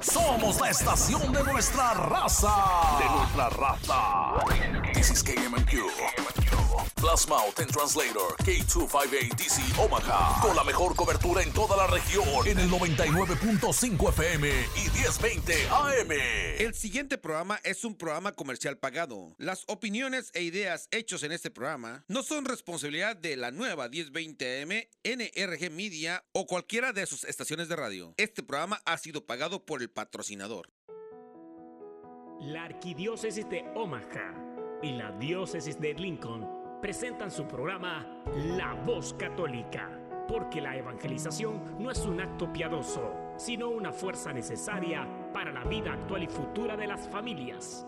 Somos la estación de nuestra raza. De nuestra raza. This is KMQ. Plus Mountain Translator K258DC Omaha. Con la mejor cobertura en toda la región. En el 99.5 FM y 1020 AM. El siguiente programa es un programa comercial pagado. Las opiniones e ideas hechos en este programa no son responsabilidad de la nueva 1020 AM, NRG Media o cualquiera de sus estaciones de radio. Este programa ha sido pagado por el patrocinador. La Arquidiócesis de Omaha y la Diócesis de Lincoln presentan su programa La Voz Católica, porque la evangelización no es un acto piadoso, sino una fuerza necesaria para la vida actual y futura de las familias.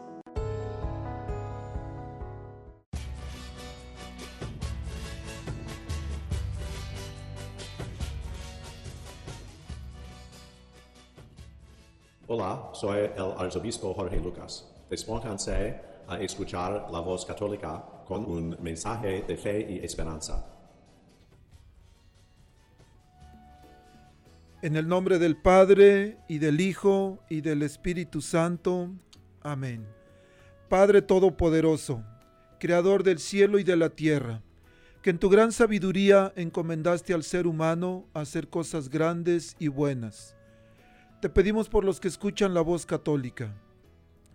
Hola, soy el arzobispo Jorge Lucas. Despónganse a escuchar la voz católica con un mensaje de fe y esperanza. En el nombre del Padre y del Hijo y del Espíritu Santo. Amén. Padre Todopoderoso, Creador del cielo y de la tierra, que en tu gran sabiduría encomendaste al ser humano hacer cosas grandes y buenas. Te pedimos por los que escuchan la voz católica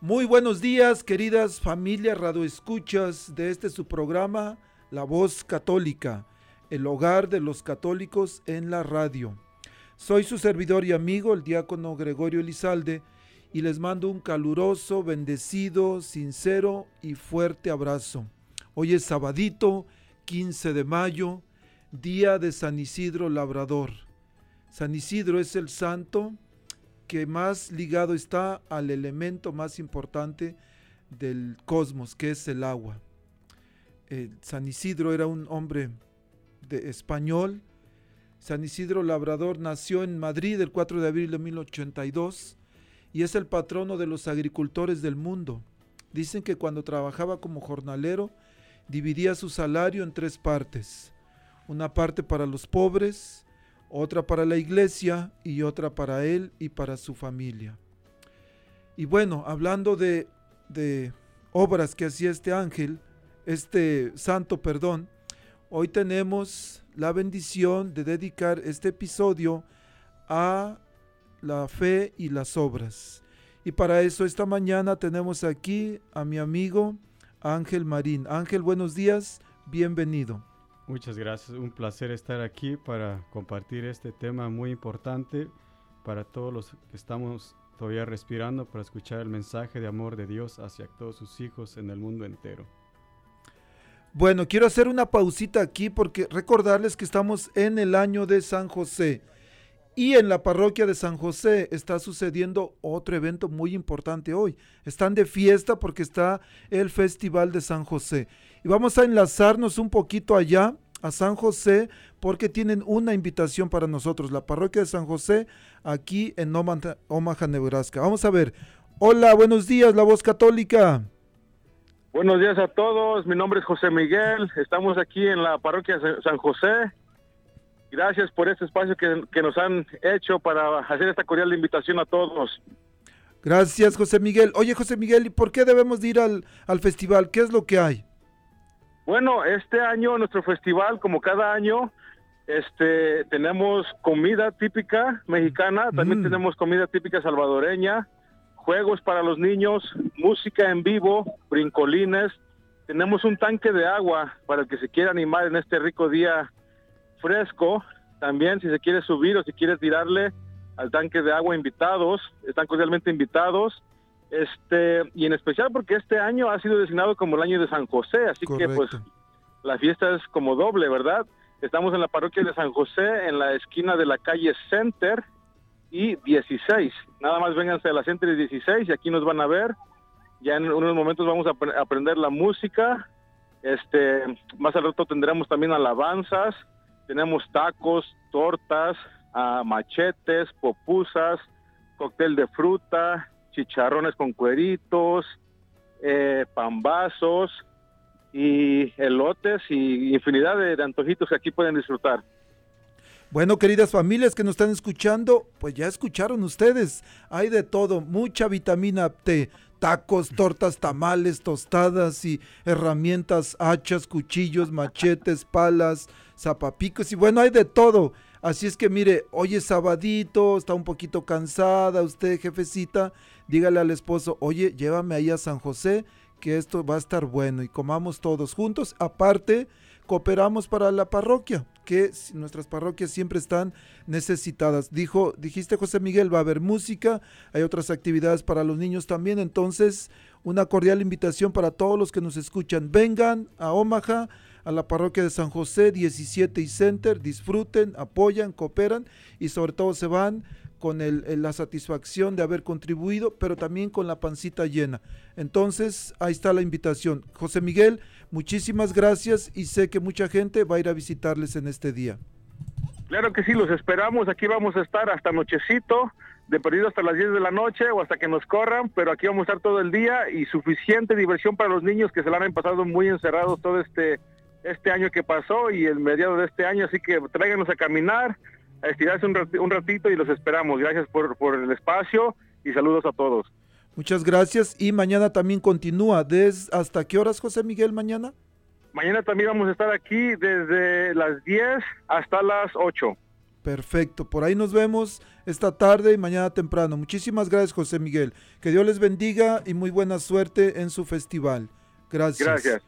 Muy buenos días, queridas familias radioescuchas de este su programa, La Voz Católica, el hogar de los católicos en la radio. Soy su servidor y amigo, el diácono Gregorio Elizalde, y les mando un caluroso, bendecido, sincero y fuerte abrazo. Hoy es sabadito, 15 de mayo, día de San Isidro Labrador. San Isidro es el santo que más ligado está al elemento más importante del cosmos, que es el agua. San Isidro era un hombre de español. San Isidro Labrador nació en Madrid el 4 de abril de 1082 y es el patrono de los agricultores del mundo. Dicen que cuando trabajaba como jornalero dividía su salario en tres partes. Una parte para los pobres, otra para la iglesia y otra para él y para su familia. Y bueno, hablando de, obras que hacía este ángel, este santo, perdón, hoy tenemos la bendición de dedicar este episodio a la fe y las obras. Y para eso esta mañana tenemos aquí a mi amigo Ángel Marín. Ángel, buenos días, bienvenido. Muchas gracias, un placer estar aquí para compartir este tema muy importante para todos los que estamos todavía respirando, para escuchar el mensaje de amor de Dios hacia todos sus hijos en el mundo entero. Bueno, quiero hacer una pausita aquí porque recordarles que estamos en el año de San José y en la parroquia de San José está sucediendo otro evento muy importante hoy. Están de fiesta porque está el Festival de San José. Y vamos a enlazarnos un poquito allá a San José porque tienen una invitación para nosotros, la parroquia de San José, aquí en Omaha, Nebraska. Vamos a ver. Hola, buenos días, la voz católica. Buenos días a todos, mi nombre es José Miguel, estamos aquí en la parroquia de San José. Gracias por este espacio que, que nos han hecho para hacer esta cordial invitación a todos. Gracias, José Miguel. Oye, José Miguel, ¿y por qué debemos ir al, al festival? ¿Qué es lo que hay? Bueno, este año nuestro festival, como cada año, este, tenemos comida típica mexicana, también mm. tenemos comida típica salvadoreña, juegos para los niños, música en vivo, brincolines, tenemos un tanque de agua para el que se quiera animar en este rico día fresco. También si se quiere subir o si quiere tirarle al tanque de agua invitados, están cordialmente invitados. Este, y en especial porque este año ha sido designado como el año de San José, así que pues la fiesta es como doble, ¿verdad? Estamos en la parroquia de San José, en la esquina de la calle Center y 16. Nada más vénganse a la Center y 16 y aquí nos van a ver. Ya en unos momentos vamos a aprender la música. Este, más al rato tendremos también alabanzas. Tenemos tacos, tortas, ah, machetes, popusas, cóctel de fruta, chicharrones con cueritos, eh, pambazos y elotes y infinidad de, antojitos que aquí pueden disfrutar. Bueno, queridas familias que nos están escuchando, pues ya escucharon ustedes. Hay de todo, mucha vitamina T, tacos, tortas, tamales, tostadas y herramientas, hachas, cuchillos, machetes, palas, zapapicos y bueno, hay de todo. Así es que mire, hoy es sabadito, está un poquito cansada usted, jefecita, dígale al esposo, oye, llévame ahí a San José, que esto va a estar bueno y comamos todos juntos. Aparte, cooperamos para la parroquia, que nuestras parroquias siempre están necesitadas. Dijo, dijiste José Miguel, va a haber música, hay otras actividades para los niños también, entonces una cordial invitación para todos los que nos escuchan. Vengan a Omaha a la parroquia de San José 17 y Center, disfruten, apoyan, cooperan y sobre todo se van con la satisfacción de haber contribuido, pero también con la pancita llena. Entonces, ahí está la invitación. José Miguel, muchísimas gracias y sé que mucha gente va a ir a visitarles en este día. Claro que sí, los esperamos. Aquí vamos a estar hasta nochecito, de perdido hasta las 10 de la noche o hasta que nos corran, pero aquí vamos a estar todo el día y suficiente diversión para los niños que se la han pasado muy encerrados todo este este año que pasó y el mediado de este año, así que tráiganos a caminar, a estirarse un, ratito, y los esperamos. Gracias por, por el espacio y saludos a todos. Muchas gracias y mañana también continúa. ¿Des ¿Hasta qué horas, José Miguel, mañana? Mañana también vamos a estar aquí desde las 10 hasta las 8. Perfecto, por ahí nos vemos esta tarde y mañana temprano. Muchísimas gracias, José Miguel. Que Dios les bendiga y muy buena suerte en su festival. Gracias. Gracias.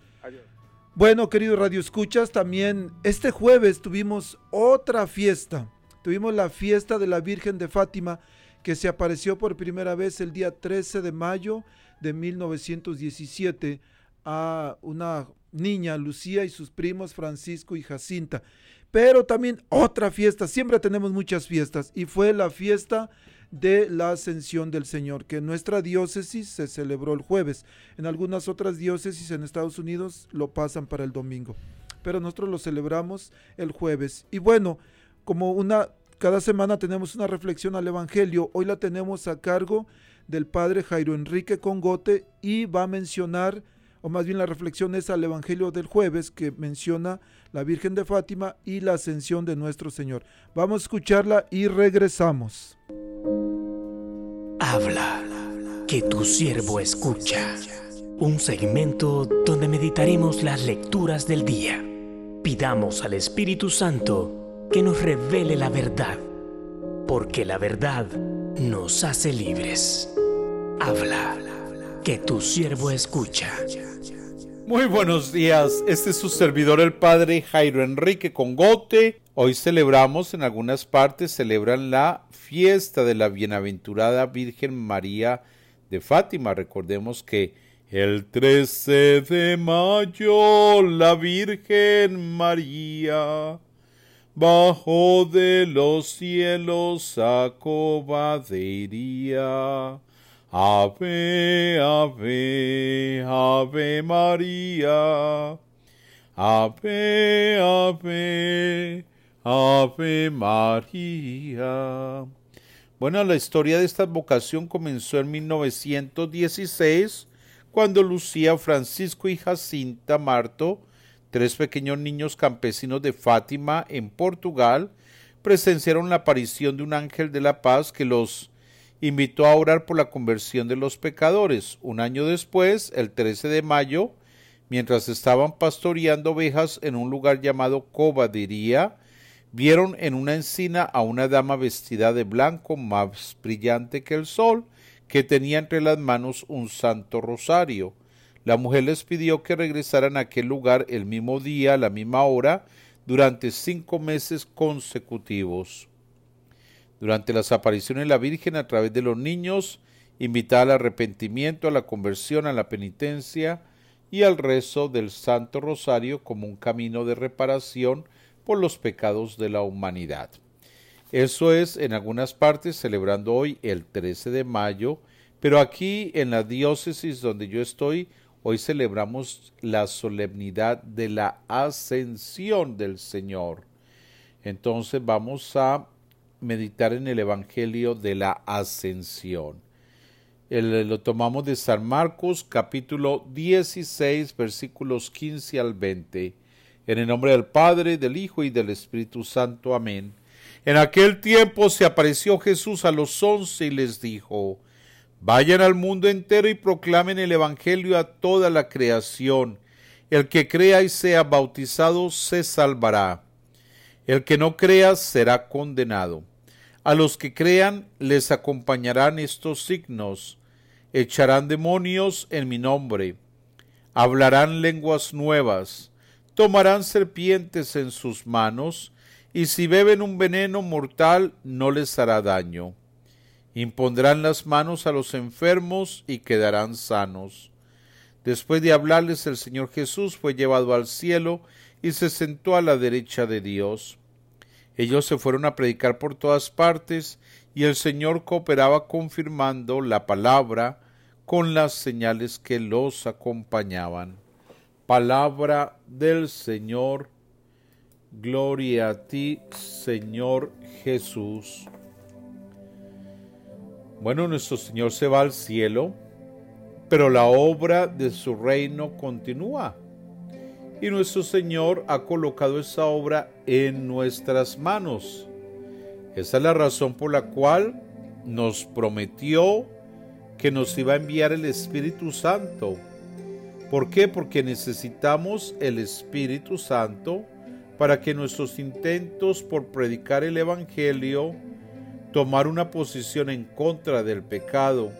Bueno, queridos Radio Escuchas, también este jueves tuvimos otra fiesta. Tuvimos la fiesta de la Virgen de Fátima que se apareció por primera vez el día 13 de mayo de 1917 a una niña, Lucía, y sus primos Francisco y Jacinta. Pero también otra fiesta, siempre tenemos muchas fiestas, y fue la fiesta de la ascensión del Señor, que en nuestra diócesis se celebró el jueves. En algunas otras diócesis en Estados Unidos lo pasan para el domingo, pero nosotros lo celebramos el jueves. Y bueno, como una cada semana tenemos una reflexión al Evangelio, hoy la tenemos a cargo del padre Jairo Enrique Congote y va a mencionar, o más bien la reflexión es al Evangelio del jueves que menciona la Virgen de Fátima y la ascensión de nuestro Señor. Vamos a escucharla y regresamos. Habla, que tu siervo escucha. Un segmento donde meditaremos las lecturas del día. Pidamos al Espíritu Santo que nos revele la verdad, porque la verdad nos hace libres. Habla, que tu siervo escucha. Muy buenos días, este es su servidor el Padre Jairo Enrique Congote. Hoy celebramos, en algunas partes celebran la fiesta de la bienaventurada Virgen María de Fátima. Recordemos que el 13 de mayo la Virgen María bajó de los cielos a cobadería Ave, ave, ave María. Ave, ave, ave María. Bueno, la historia de esta vocación comenzó en 1916, cuando Lucía, Francisco y Jacinta Marto, tres pequeños niños campesinos de Fátima, en Portugal, presenciaron la aparición de un ángel de la paz que los invitó a orar por la conversión de los pecadores. Un año después, el 13 de mayo, mientras estaban pastoreando ovejas en un lugar llamado Cobadería, vieron en una encina a una dama vestida de blanco más brillante que el sol, que tenía entre las manos un santo rosario. La mujer les pidió que regresaran a aquel lugar el mismo día, a la misma hora, durante cinco meses consecutivos. Durante las apariciones la Virgen a través de los niños invitaba al arrepentimiento, a la conversión, a la penitencia y al rezo del Santo Rosario como un camino de reparación por los pecados de la humanidad. Eso es en algunas partes celebrando hoy el 13 de mayo, pero aquí en la diócesis donde yo estoy, hoy celebramos la solemnidad de la ascensión del Señor. Entonces vamos a meditar en el Evangelio de la ascensión. lo tomamos de San Marcos capítulo 16 versículos 15 al 20. En el nombre del Padre, del Hijo y del Espíritu Santo. Amén. En aquel tiempo se apareció Jesús a los once y les dijo, Vayan al mundo entero y proclamen el Evangelio a toda la creación. El que crea y sea bautizado se salvará. El que no crea será condenado. A los que crean les acompañarán estos signos. Echarán demonios en mi nombre. Hablarán lenguas nuevas tomarán serpientes en sus manos, y si beben un veneno mortal no les hará daño. Impondrán las manos a los enfermos y quedarán sanos. Después de hablarles el Señor Jesús fue llevado al cielo y se sentó a la derecha de Dios. Ellos se fueron a predicar por todas partes y el Señor cooperaba confirmando la palabra con las señales que los acompañaban. Palabra del Señor. Gloria a ti, Señor Jesús. Bueno, nuestro Señor se va al cielo, pero la obra de su reino continúa. Y nuestro Señor ha colocado esa obra en nuestras manos. Esa es la razón por la cual nos prometió que nos iba a enviar el Espíritu Santo ¿Por qué? Porque necesitamos el Espíritu Santo para que nuestros intentos por predicar el Evangelio, tomar una posición en contra del pecado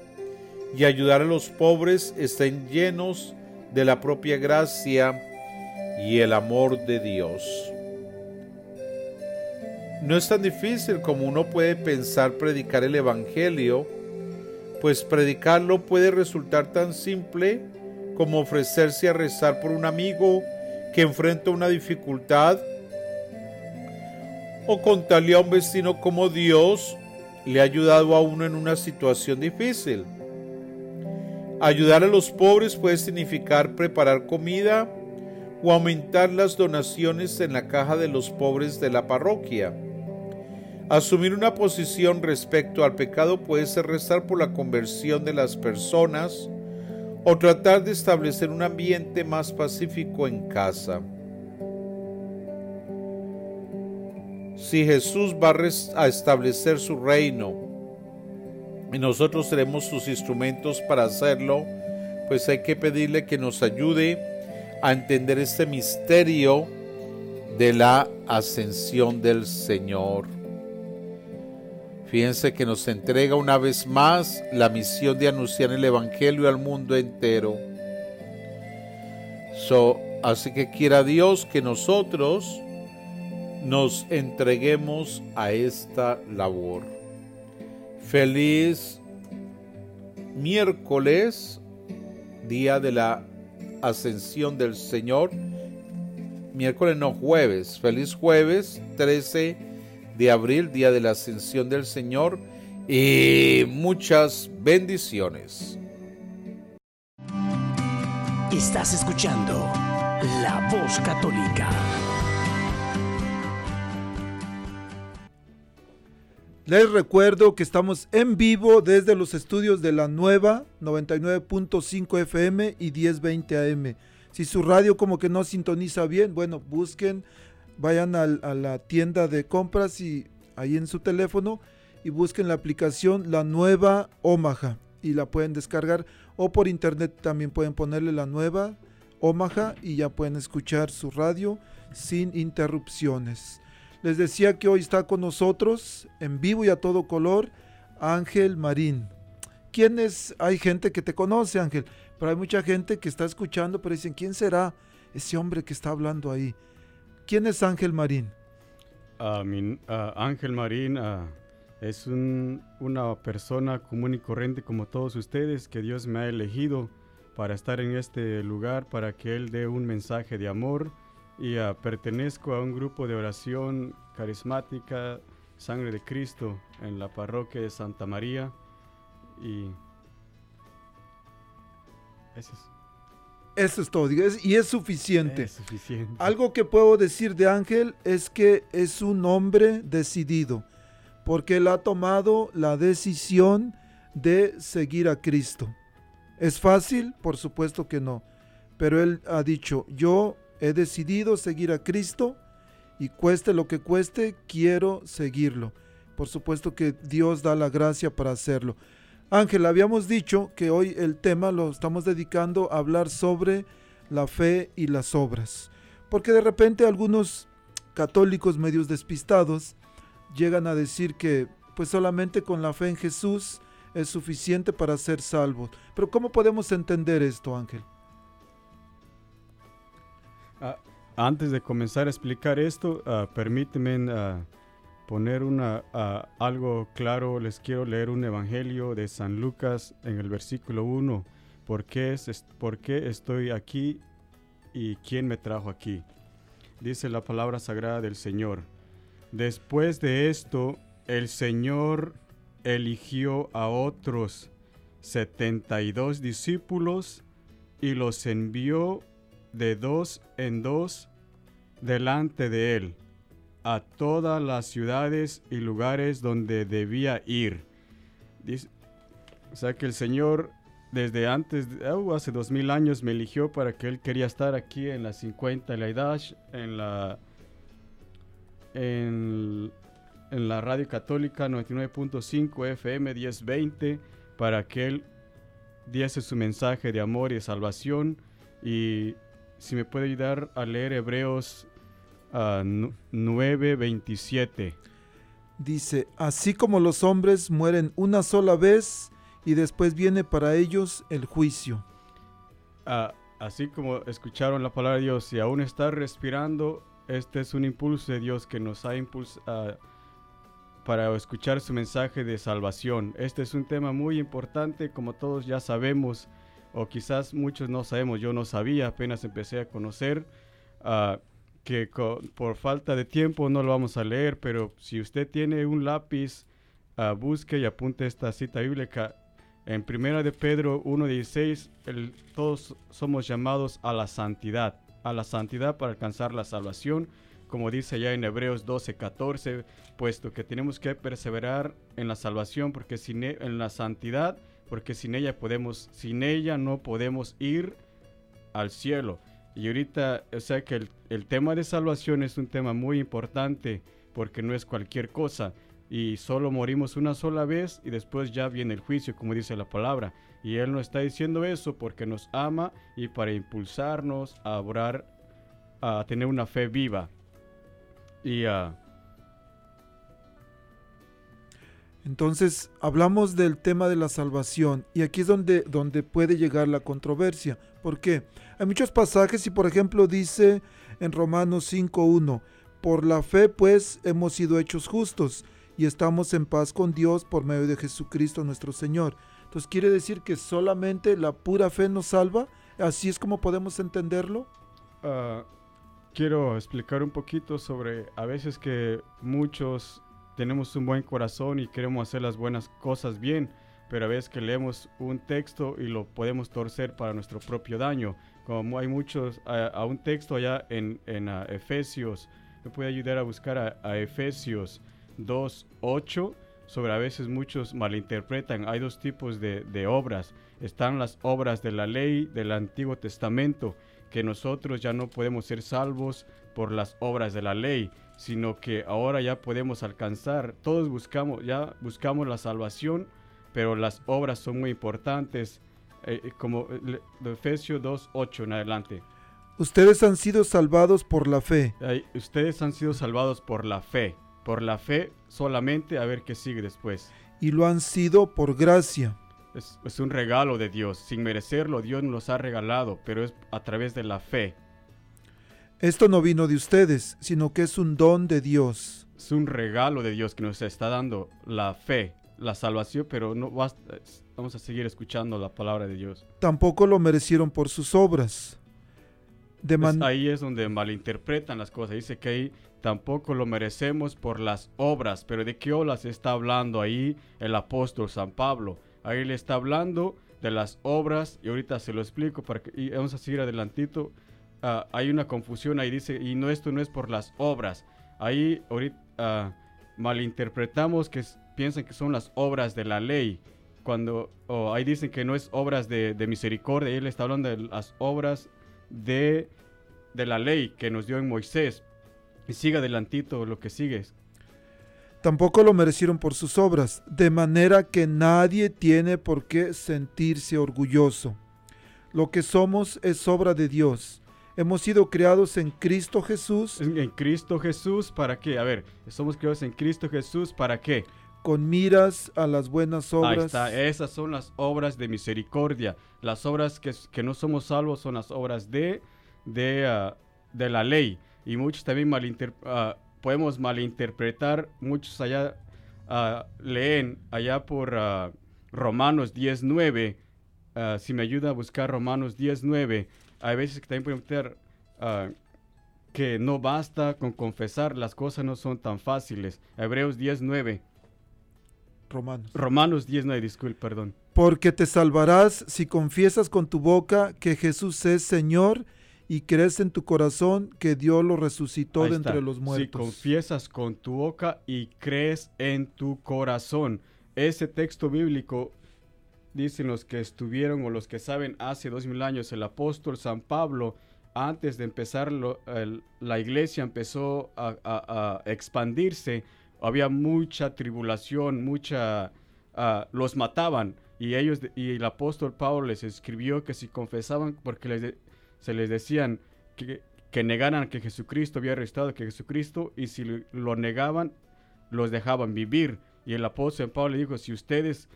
y ayudar a los pobres estén llenos de la propia gracia y el amor de Dios. No es tan difícil como uno puede pensar predicar el Evangelio, pues predicarlo puede resultar tan simple como ofrecerse a rezar por un amigo que enfrenta una dificultad, o contarle a un vecino cómo Dios le ha ayudado a uno en una situación difícil. Ayudar a los pobres puede significar preparar comida o aumentar las donaciones en la caja de los pobres de la parroquia. Asumir una posición respecto al pecado puede ser rezar por la conversión de las personas, o tratar de establecer un ambiente más pacífico en casa. Si Jesús va a establecer su reino y nosotros seremos sus instrumentos para hacerlo, pues hay que pedirle que nos ayude a entender este misterio de la ascensión del Señor. Fíjense que nos entrega una vez más la misión de anunciar el Evangelio al mundo entero. así que quiera Dios que nosotros nos entreguemos a esta labor. Feliz miércoles, día de la ascensión del Señor. Miércoles no jueves. Feliz jueves 13 de abril, día de la ascensión del Señor, y muchas bendiciones. Estás escuchando La Voz Católica. Les recuerdo que estamos en vivo desde los estudios de la nueva 99.5 FM y 1020 AM. Si su radio como que no sintoniza bien, bueno, busquen vayan a, la tienda de compras y ahí en su teléfono y busquen la aplicación La Nueva Omaha y la pueden descargar o por internet también pueden ponerle La Nueva Omaha y ya pueden escuchar su radio sin interrupciones. Les decía que hoy está con nosotros en vivo y a todo color Ángel Marín. ¿Quién es? Hay gente que te conoce, Ángel, Pero hay mucha gente que está escuchando, pero dicen, ¿quién será ese hombre que está hablando ahí? ¿Quién es Ángel Marín? Ah, mi- ah, Ángel Marín ah, es un- una persona común y corriente como todos ustedes que Dios me ha elegido para estar en este lugar, para que Él dé un mensaje de amor y ah, pertenezco a un grupo de oración carismática, Sangre de Cristo, en la parroquia de Santa María y eso es, Eso es todo, es- y es suficiente. es suficiente. Algo que puedo decir de Ángel es que es un hombre decidido, porque él ha tomado la decisión de seguir a Cristo. ¿Es fácil? Por supuesto que no. Pero él ha dicho, yo he decidido seguir a Cristo y cueste lo que cueste, quiero seguirlo. Por supuesto que Dios da la gracia para hacerlo. Ángel, habíamos dicho que hoy el tema lo estamos dedicando a hablar sobre la fe y las obras. Porque de repente algunos católicos medios despistados llegan a decir que pues solamente con la fe en Jesús es suficiente para ser salvos. Pero ¿cómo podemos entender esto, Ángel? Ah, antes de comenzar a explicar esto, ah, permíteme ah, poner algo claro. Les quiero leer un evangelio de San Lucas en el versículo 1. ¿Por qué, es- ¿Por qué estoy aquí y quién me trajo aquí? Dice la palabra sagrada del Señor. Después de esto, el Señor eligió a otros 72 discípulos y los envió de dos en dos delante de él a todas las ciudades y lugares donde debía ir. O sea que el Señor desde antes, hace dos mil años me eligió para que Él quería estar aquí en la 50 la Idash, en la, en, en la radio católica 99.5 FM 1020 para que Él diese su mensaje de amor y de salvación y si me puede ayudar a leer Hebreos ah, nu- 9:27. Dice, así como los hombres mueren una sola vez y después viene para ellos el juicio. Ah, así como escucharon la palabra de Dios y aún está respirando, este es un impulso de Dios que nos ha impulsado para escuchar su mensaje de salvación. Este es un tema muy importante, como todos ya sabemos, o quizás muchos no sabemos, yo no sabía, apenas empecé a conocer, ah, que por falta de tiempo no lo vamos a leer, pero si usted tiene un lápiz, ah, busque y apunte esta cita bíblica. En Primera de Pedro 1.16, el- todos somos llamados a la santidad, a la santidad para alcanzar la salvación, como dice ya en Hebreos 12.14, puesto que tenemos que perseverar en la salvación, porque sin e- en la santidad, porque sin ella podemos, sin ella no podemos ir al cielo. Y ahorita, o sea que el, el tema de salvación es un tema muy importante, porque no es cualquier cosa y solo morimos una sola vez y después ya viene el juicio, como dice la palabra. Y Él no está diciendo eso porque nos ama y para impulsarnos a orar, a tener una fe viva. Y ah, Entonces hablamos del tema de la salvación y aquí es donde, donde puede llegar la controversia. ¿Por qué? Hay muchos pasajes y por ejemplo dice en Romanos 5.1, por la fe pues hemos sido hechos justos y estamos en paz con Dios por medio de Jesucristo nuestro Señor. Entonces quiere decir que solamente la pura fe nos salva. Así es como podemos entenderlo. ah, quiero explicar un poquito sobre a veces que muchos tenemos un buen corazón y queremos hacer las buenas cosas bien, pero a veces que leemos un texto y lo podemos torcer para nuestro propio daño. Como hay muchos, a, un texto allá en, ah, Efesios, me puede ayudar a buscar a, a Efesios 2.8, sobre a veces muchos malinterpretan. Hay dos tipos de obras. Están las obras de la ley del Antiguo Testamento, que nosotros ya no podemos ser salvos por las obras de la ley, sino que ahora ya podemos alcanzar, todos buscamos, ya buscamos la salvación, pero las obras son muy importantes, eh, eh, como eh, de Efesios 2.8 en adelante. Ustedes han sido salvados por la fe. Ustedes han sido salvados por la fe, por la fe solamente, a ver qué sigue después. y lo han sido por gracia. es, es un regalo de Dios. Sin merecerlo, Dios nos los ha regalado, pero es a través de la fe. Esto no vino de ustedes, sino que es un don de Dios. Es un regalo de Dios que nos está dando la fe, la salvación, pero no basta- vamos a seguir escuchando la palabra de Dios. Tampoco lo merecieron por sus obras. De Pues man- ahí es donde malinterpretan las cosas. Dice que ahí tampoco lo merecemos por las obras. Pero ¿de qué obras está hablando ahí el apóstol San Pablo? Ahí le está hablando de las obras y ahorita se lo explico para que y vamos a seguir adelantito. Ah, hay una confusión ahí dice y no esto no es por las obras. Ahí ahorita ah, malinterpretamos que piensan que son las obras de la ley. Cuando ahí dicen que no es obras de, de misericordia, le está hablando de las obras de, de la ley que nos dio en Moisés. Y sigue adelantito lo que sigue. Tampoco lo merecieron por sus obras, de manera que nadie tiene por qué sentirse orgulloso. Lo que somos es obra de Dios. Hemos sido creados en Cristo Jesús En, en Cristo Jesús, ¿para qué? A ver, somos creados en Cristo Jesús, ¿para qué? con miras a las buenas Ahí obras. está, esas son las obras de misericordia. Las obras que, que no somos salvos son las obras de, de, ah, de la ley. Y muchos también malinter- ah, podemos malinterpretar, muchos allá ah, leen allá por Romanos 19, ah, si me ayuda a buscar Romanos 19, hay veces que también pueden meter ah, que no basta con confesar, las cosas no son tan fáciles. Hebreos 19. Romanos. Romanos 19, disculpe, perdón. Porque te salvarás si confiesas con tu boca que Jesús es Señor y crees en tu corazón que Dios lo resucitó Ahí de está. entre los Si muertos. confiesas con tu boca y crees en tu corazón. Ese texto bíblico, dicen los que estuvieron o los que saben, hace dos mil años, el apóstol San Pablo, antes de empezar la iglesia, empezó a, expandirse. Había mucha tribulación, mucha... ah, los mataban. Y ellos, y el apóstol Pablo les escribió que si confesaban, porque les se les decían que, que negaran que Jesucristo había resucitado, que Jesucristo, y si lo negaban, los dejaban vivir. Y el apóstol Pablo le dijo, si ustedes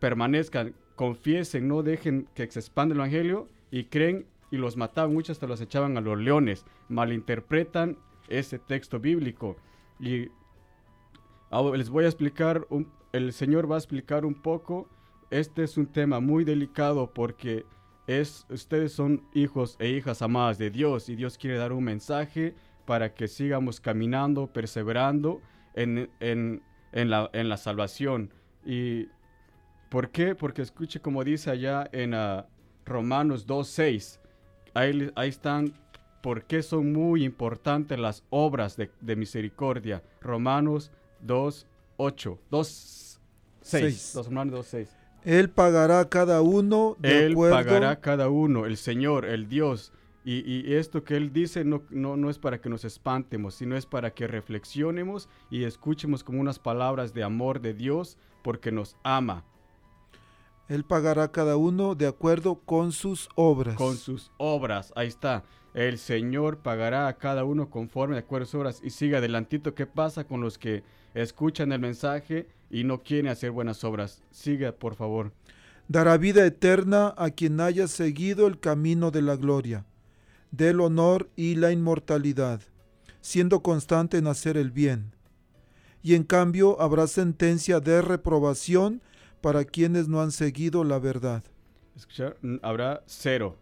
permanezcan, confiesen, no dejen que se expanda el evangelio, y creen, y los mataban, muchos hasta los echaban a los leones, malinterpretan ese texto bíblico. Y ahora les voy a explicar, un- el Señor va a explicar un poco, este es un tema muy delicado porque es, ustedes son hijos e hijas amadas de Dios y Dios quiere dar un mensaje para que sigamos caminando, perseverando en, en- en la, en la salvación. ¿Y por qué? Porque escuche como dice allá en ah, Romanos 2.6, ahí, ahí están por qué son muy importantes las obras de, de misericordia. Romanos 2.8, 2.6, Seis. Dos Romanos 2.6. Él pagará a cada uno de Él acuerdo pagará a cada uno, el Señor, el Dios. Y, y esto que Él dice no, no, no es para que nos espantemos, sino es para que reflexionemos y escuchemos como unas palabras de amor de Dios porque nos ama Él pagará a cada uno de acuerdo con sus obras. con sus obras. Ahí está. El Señor pagará a cada uno conforme de acuerdo a sus obras. Y sigue adelantito. ¿Qué pasa con los que escuchan el mensaje y no quieren hacer buenas obras? Siga, por favor. Dará vida eterna a quien haya seguido el camino de la gloria, del honor y la inmortalidad, siendo constante en hacer el bien. Y en cambio habrá sentencia de reprobación para quienes no han seguido la verdad. escuchar, mm, habrá cero.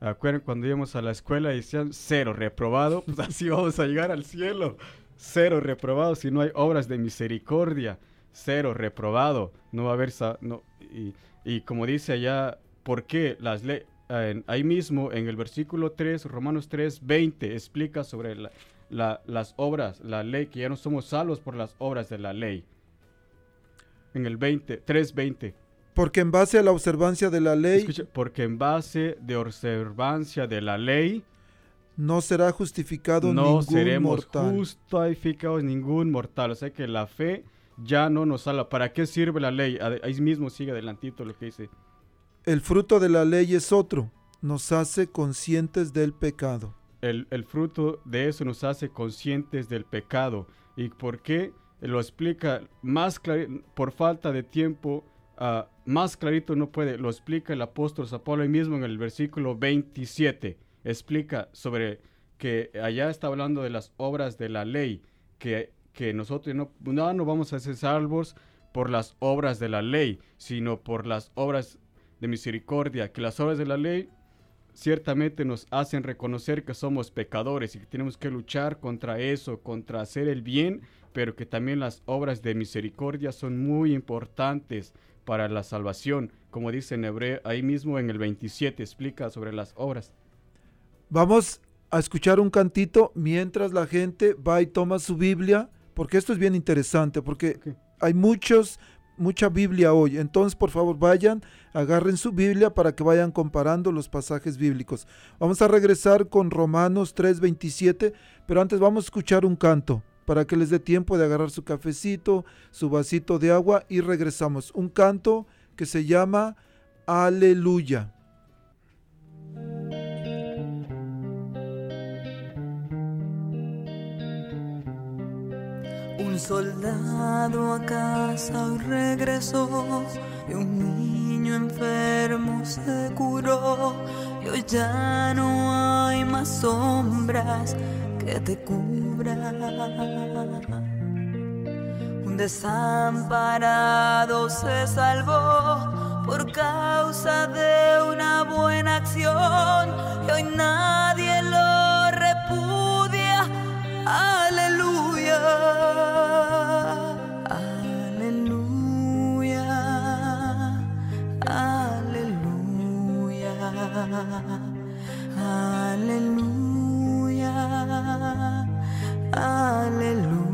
¿Acuerdan cuando íbamos a la escuela y decían cero reprobado? Pues así vamos a llegar al cielo. Cero reprobado si no hay obras de misericordia. Cero reprobado. No va a haber... y, como dice allá, ¿por qué las leyes? ahí mismo en el versículo 3, Romanos 3, 20, explica sobre la- la- las obras, la ley, que ya no somos salvos por las obras de la ley. En el 20, 3, 20. Porque en base a la observancia de la ley Escucha, porque en base de observancia de la ley no será justificado no ningún seremos mortal. justificados ningún mortal. O sea que la fe ya no nos salva. ¿Para qué sirve la ley? Ahí mismo sigue adelantito lo que dice. El fruto de la ley es otro, nos hace conscientes del pecado. El, el fruto de eso nos hace conscientes del pecado. ¿Y por qué? Lo explica más claro. Por falta de tiempo ah, más clarito no puede. Lo explica el apóstol San Pablo ahí mismo en el versículo 27. Explica sobre que allá está hablando de las obras de la ley, que, que nosotros no, no, no vamos a ser salvos por las obras de la ley, sino por las obras de misericordia, que las obras de la ley ciertamente nos hacen reconocer que somos pecadores y que tenemos que luchar contra eso, contra hacer el bien, pero que también las obras de misericordia son muy importantes para la salvación, como dice en hebreo, ahí mismo en el 27 explica sobre las obras. Vamos a escuchar un cantito mientras la gente va y toma su Biblia, porque esto es bien interesante, porque hay muchos, mucha Biblia hoy. Entonces, por favor, vayan, agarren su Biblia para que vayan comparando los pasajes bíblicos. Vamos a regresar con Romanos 3:27, pero antes vamos a escuchar un canto para que les dé tiempo de agarrar su cafecito, su vasito de agua y regresamos. Un canto que se llama Aleluya. Un soldado a casa regresó y un niño enfermo se curó y hoy ya no hay más sombras que te cubran. Un desamparado se salvó por causa de una buena acción y hoy nadie lo repudia. Aleluya. Aleluya. Aleluya.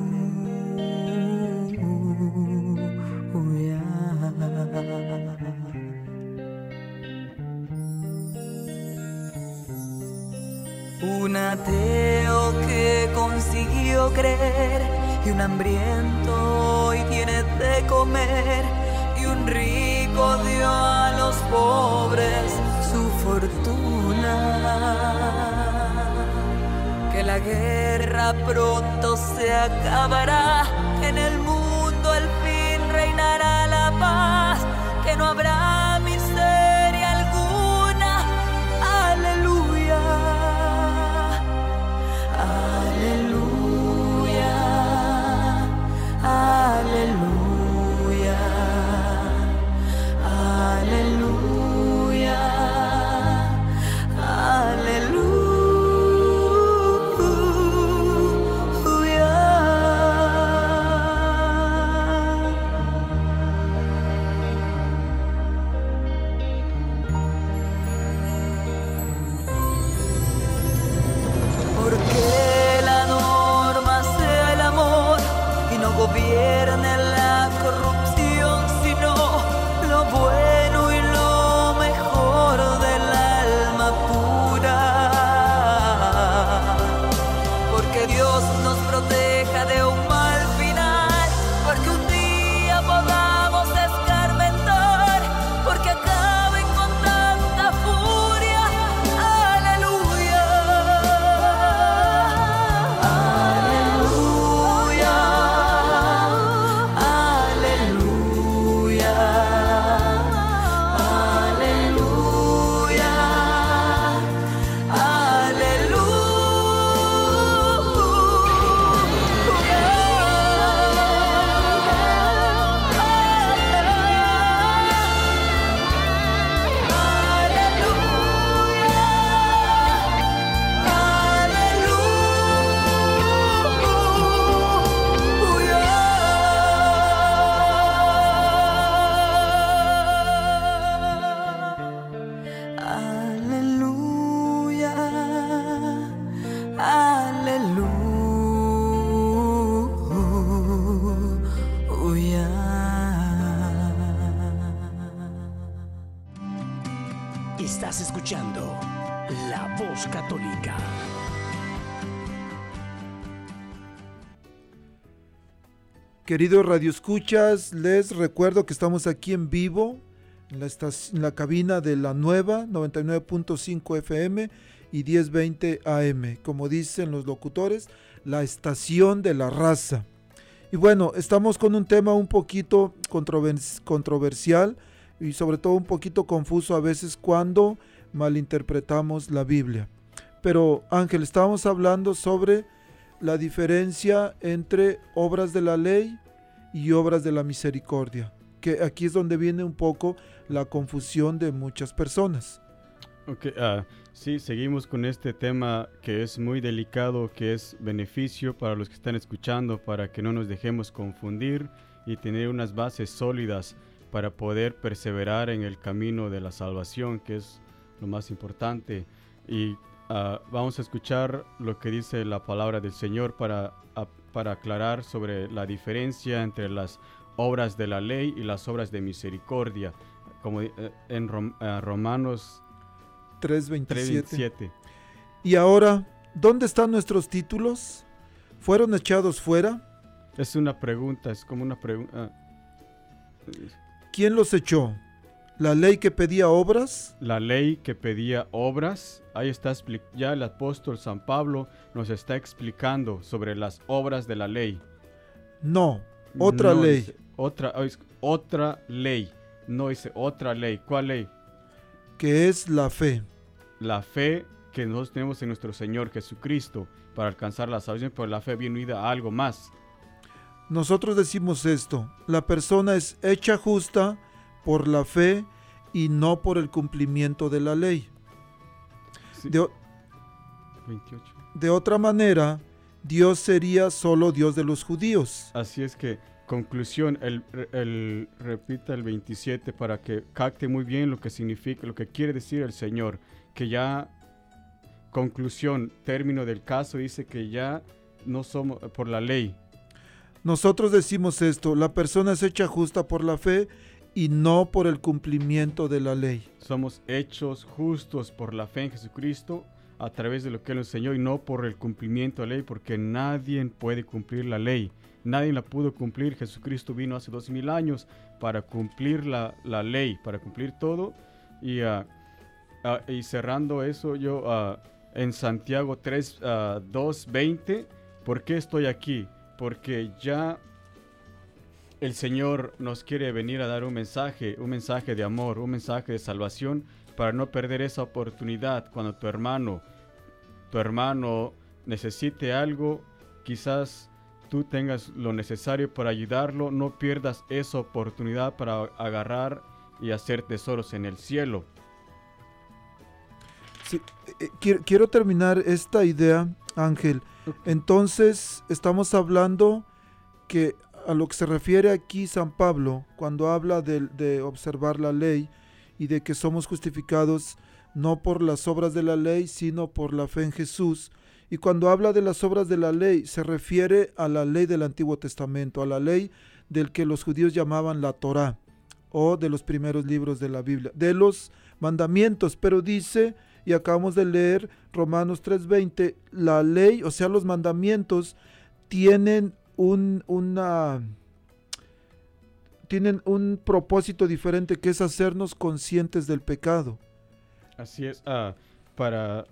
Un ateo que consiguió creer y un hambriento hoy tiene de comer y un rico dio a los pobres. Que la guerra pronto se acabará, en el mundo al fin reinará la paz, que no habrá Queridos radioescuchas, les recuerdo que estamos aquí en vivo en la, la cabina de la nueva 99.5 FM y 1020 AM, como dicen los locutores, la estación de la raza. Y bueno, estamos con un tema un poquito controvers- controversial y sobre todo un poquito confuso a veces cuando malinterpretamos la Biblia. Pero Ángel, estábamos hablando sobre la diferencia entre obras de la ley y obras de la misericordia, que aquí es donde viene un poco la confusión de muchas personas. Ok, ah, sí, seguimos con este tema que es muy delicado, que es beneficio para los que están escuchando, para que no nos dejemos confundir y tener unas bases sólidas para poder perseverar en el camino de la salvación, que es lo más importante. Y ah, vamos a escuchar lo que dice la palabra del Señor para, a- para aclarar sobre la diferencia entre las obras de la ley y las obras de misericordia. Como eh, en Rom- ah, Romanos 3.27. 3.27. Y ahora, ¿dónde están nuestros títulos? ¿Fueron echados fuera? Es una pregunta, es como una pregunta. ¿Quién los echó? ¿La ley que pedía obras? La ley que pedía obras, ahí está ya el apóstol San Pablo nos está explicando sobre las obras de la ley. No, otra No ley. dice otra, otra ley, no dice otra ley. ¿Cuál ley? que es la fe. La fe que nosotros tenemos en nuestro Señor Jesucristo para alcanzar la salvación, pero la fe viene unida a algo más. Nosotros decimos esto, la persona es hecha justa por la fe y no por el cumplimiento de la ley. Sí, De, o- 28. de otra manera, Dios sería solo Dios de los judíos. Así es que, conclusión, el, el- repita el 27 para que capte muy bien lo que significa, lo que quiere decir el Señor. Que ya, conclusión, término del caso, dice que ya no somos por la ley. Nosotros decimos esto, la persona es hecha justa por la fe y no por el cumplimiento de la ley. Somos hechos justos por la fe en Jesucristo a través de lo que Él enseñó y no por el cumplimiento de la ley, porque nadie puede cumplir la ley. Nadie la pudo cumplir. Jesucristo vino hace dos mil años para cumplir la, la ley, para cumplir todo. Y, ah, ah, y cerrando eso, yo ah, en Santiago 3, ah, 2, 20, ¿por qué estoy aquí? Porque ya el Señor nos quiere venir a dar un mensaje, un mensaje de amor, un mensaje de salvación, para no perder esa oportunidad cuando tu hermano, tu hermano necesite algo, quizás tú tengas lo necesario para ayudarlo, no pierdas esa oportunidad para agarrar y hacer tesoros en el cielo. Sí, eh, quiero, quiero terminar esta idea, Ángel. Entonces, estamos hablando que a lo que se refiere aquí San Pablo, cuando habla de, de observar la ley y de que somos justificados no por las obras de la ley, sino por la fe en Jesús. Y cuando habla de las obras de la ley, se refiere a la ley del Antiguo Testamento, a la ley del que los judíos llamaban la Torá, o de los primeros libros de la Biblia, de los mandamientos, pero dice y acabamos de leer Romanos 3:20, la ley, o sea, los mandamientos, tienen un, una, tienen un propósito diferente que es hacernos conscientes del pecado. Así es, ah, para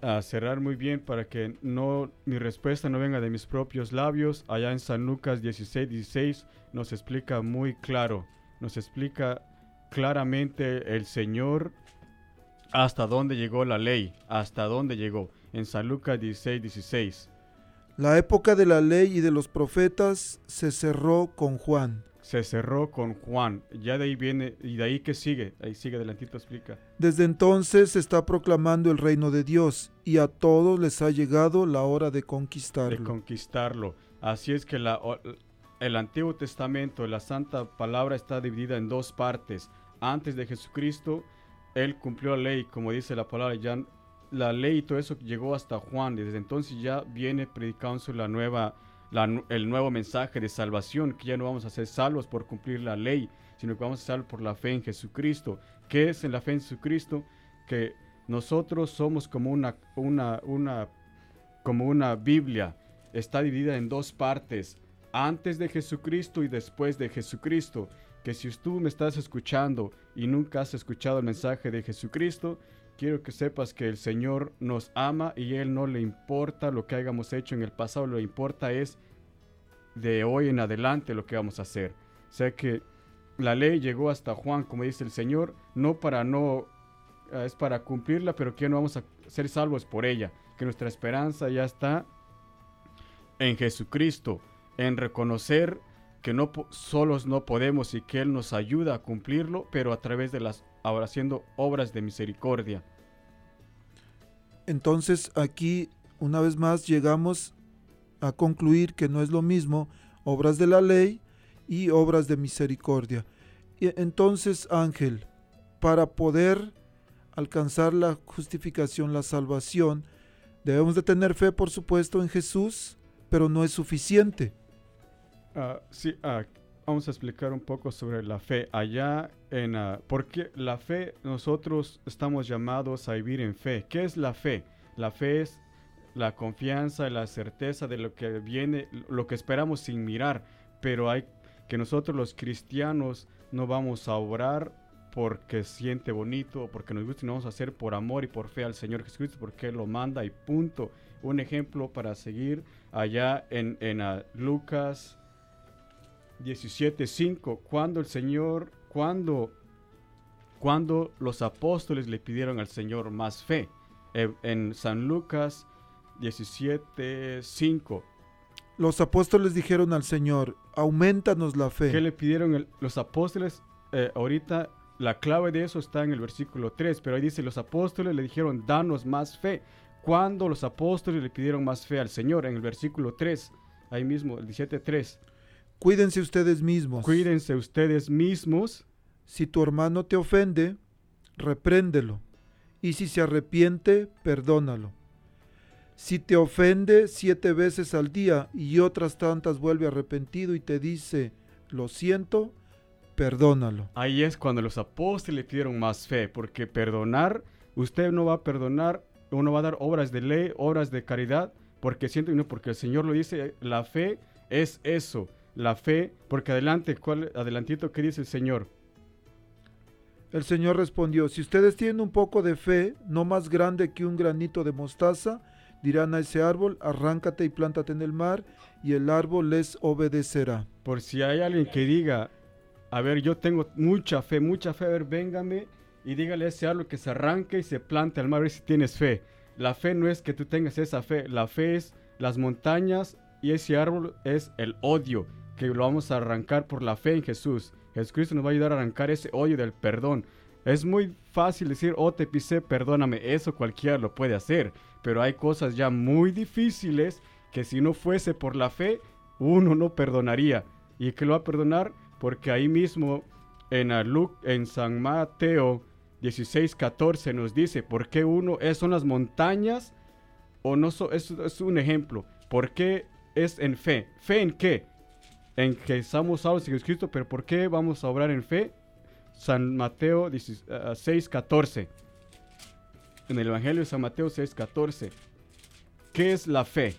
ah, cerrar muy bien, para que no mi respuesta no venga de mis propios labios, allá en San Lucas 16, 16 nos explica muy claro, nos explica claramente el Señor hasta dónde llegó la ley, hasta dónde llegó, en San Lucas 16, 16. La época de la ley y de los profetas se cerró con Juan. Se cerró con Juan, ya de ahí viene, y de ahí que sigue, ahí sigue adelantito explica. Desde entonces se está proclamando el reino de Dios y a todos les ha llegado la hora de de conquistarlo. conquistarlo. Así es que la, el Antiguo Testamento, la Santa Palabra está dividida en dos partes. Antes de Jesucristo, Él cumplió la ley, como dice la palabra, ya la ley y todo eso llegó hasta Juan. Desde entonces ya viene predicándose la nueva, el nuevo mensaje de salvación, que ya no vamos a ser salvos por cumplir la ley, sino que vamos a ser salvos por la fe en Jesucristo. ¿Qué es en la fe en Jesucristo? Que nosotros somos como una, una, una como una Biblia. Está dividida en dos partes, antes de Jesucristo y después de Jesucristo. Que si tú me estás escuchando y nunca has escuchado el mensaje de Jesucristo, quiero que sepas que el Señor nos ama y Él no le importa lo que hayamos hecho en el pasado, lo que importa es de hoy en adelante lo que vamos a hacer. O sea que la ley llegó hasta Juan, como dice el Señor, no para no, eh, es para cumplirla, pero que no vamos a ser salvos por ella, que nuestra esperanza ya está en Jesucristo, en reconocer que no solos no podemos y que Él nos ayuda a cumplirlo, pero a través de las ahora haciendo obras de misericordia. Entonces aquí una vez más llegamos a concluir que no es lo mismo obras de la ley y obras de misericordia. Entonces Ángel, para poder alcanzar la justificación, la salvación, debemos de tener fe, por supuesto, en Jesús, pero no es suficiente. Ah, sí, ah, vamos a explicar un poco sobre la fe. Allá en... ah, porque la fe, nosotros estamos llamados a vivir en fe. ¿Qué es la fe? La fe es la confianza y la certeza de lo que viene, lo que esperamos sin mirar. Pero hay que nosotros los cristianos no vamos a obrar porque siente bonito o porque nos gusta, sino vamos a hacer por amor y por fe al Señor Jesucristo porque Él lo manda y punto. Un ejemplo para seguir allá en, en ah, Lucas 17:5, cuando el Señor, cuando, cuando los apóstoles le pidieron al Señor más fe. Eh, en San Lucas 17:5, Los apóstoles dijeron al Señor, aumentanos la fe. ¿qué le pidieron el- los apóstoles? Eh, ahorita la clave de eso está en el versículo 3, pero ahí dice, los apóstoles le dijeron, danos más fe. Cuando los apóstoles le pidieron más fe al Señor, en el versículo 3, ahí mismo, el 17:3, Cuídense ustedes mismos. cuídense ustedes mismos Si tu hermano te ofende, repréndelo. Y si se arrepiente, perdónalo. Si te ofende siete veces al día y otras tantas vuelve arrepentido y te dice, lo siento, perdónalo. Ahí es cuando los apóstoles le pidieron más fe, porque perdonar, usted no va a perdonar, uno va a dar obras de ley, obras de caridad, porque siento, no, porque el Señor lo dice, la fe es eso, la fe, porque adelante, ¿cuál, adelantito, ¿qué dice el Señor? El Señor respondió, si ustedes tienen un poco de fe, no más grande que un granito de mostaza, dirán a ese árbol, arráncate y plántate en el mar, y el árbol les obedecerá. Por si hay alguien que diga, a ver, yo tengo mucha fe, mucha fe, a ver, véngame y dígale a ese árbol que se arranque y se plante al mar, a ver si tienes fe. La fe no es que tú tengas esa fe, la fe es las montañas y ese árbol es el odio, que lo vamos a arrancar por la fe en Jesús. Jesucristo nos va a ayudar a arrancar ese odio del perdón. Es muy fácil decir, oh, te pisé, perdóname. Eso cualquiera lo puede hacer. Pero hay cosas ya muy difíciles que si no fuese por la fe, uno no perdonaría. ¿Y que lo va a perdonar? Porque ahí mismo en, ah, Lu- en San Mateo 16, 14 nos dice, ¿por qué uno es, son las montañas? O no so- es, es un ejemplo. ¿Por qué es en fe? ¿Fe en qué? En que somos salvos en Jesucristo, pero ¿por qué vamos a obrar en fe? San Mateo 6, 14. En el Evangelio de San Mateo 6, 14. ¿Qué es la fe?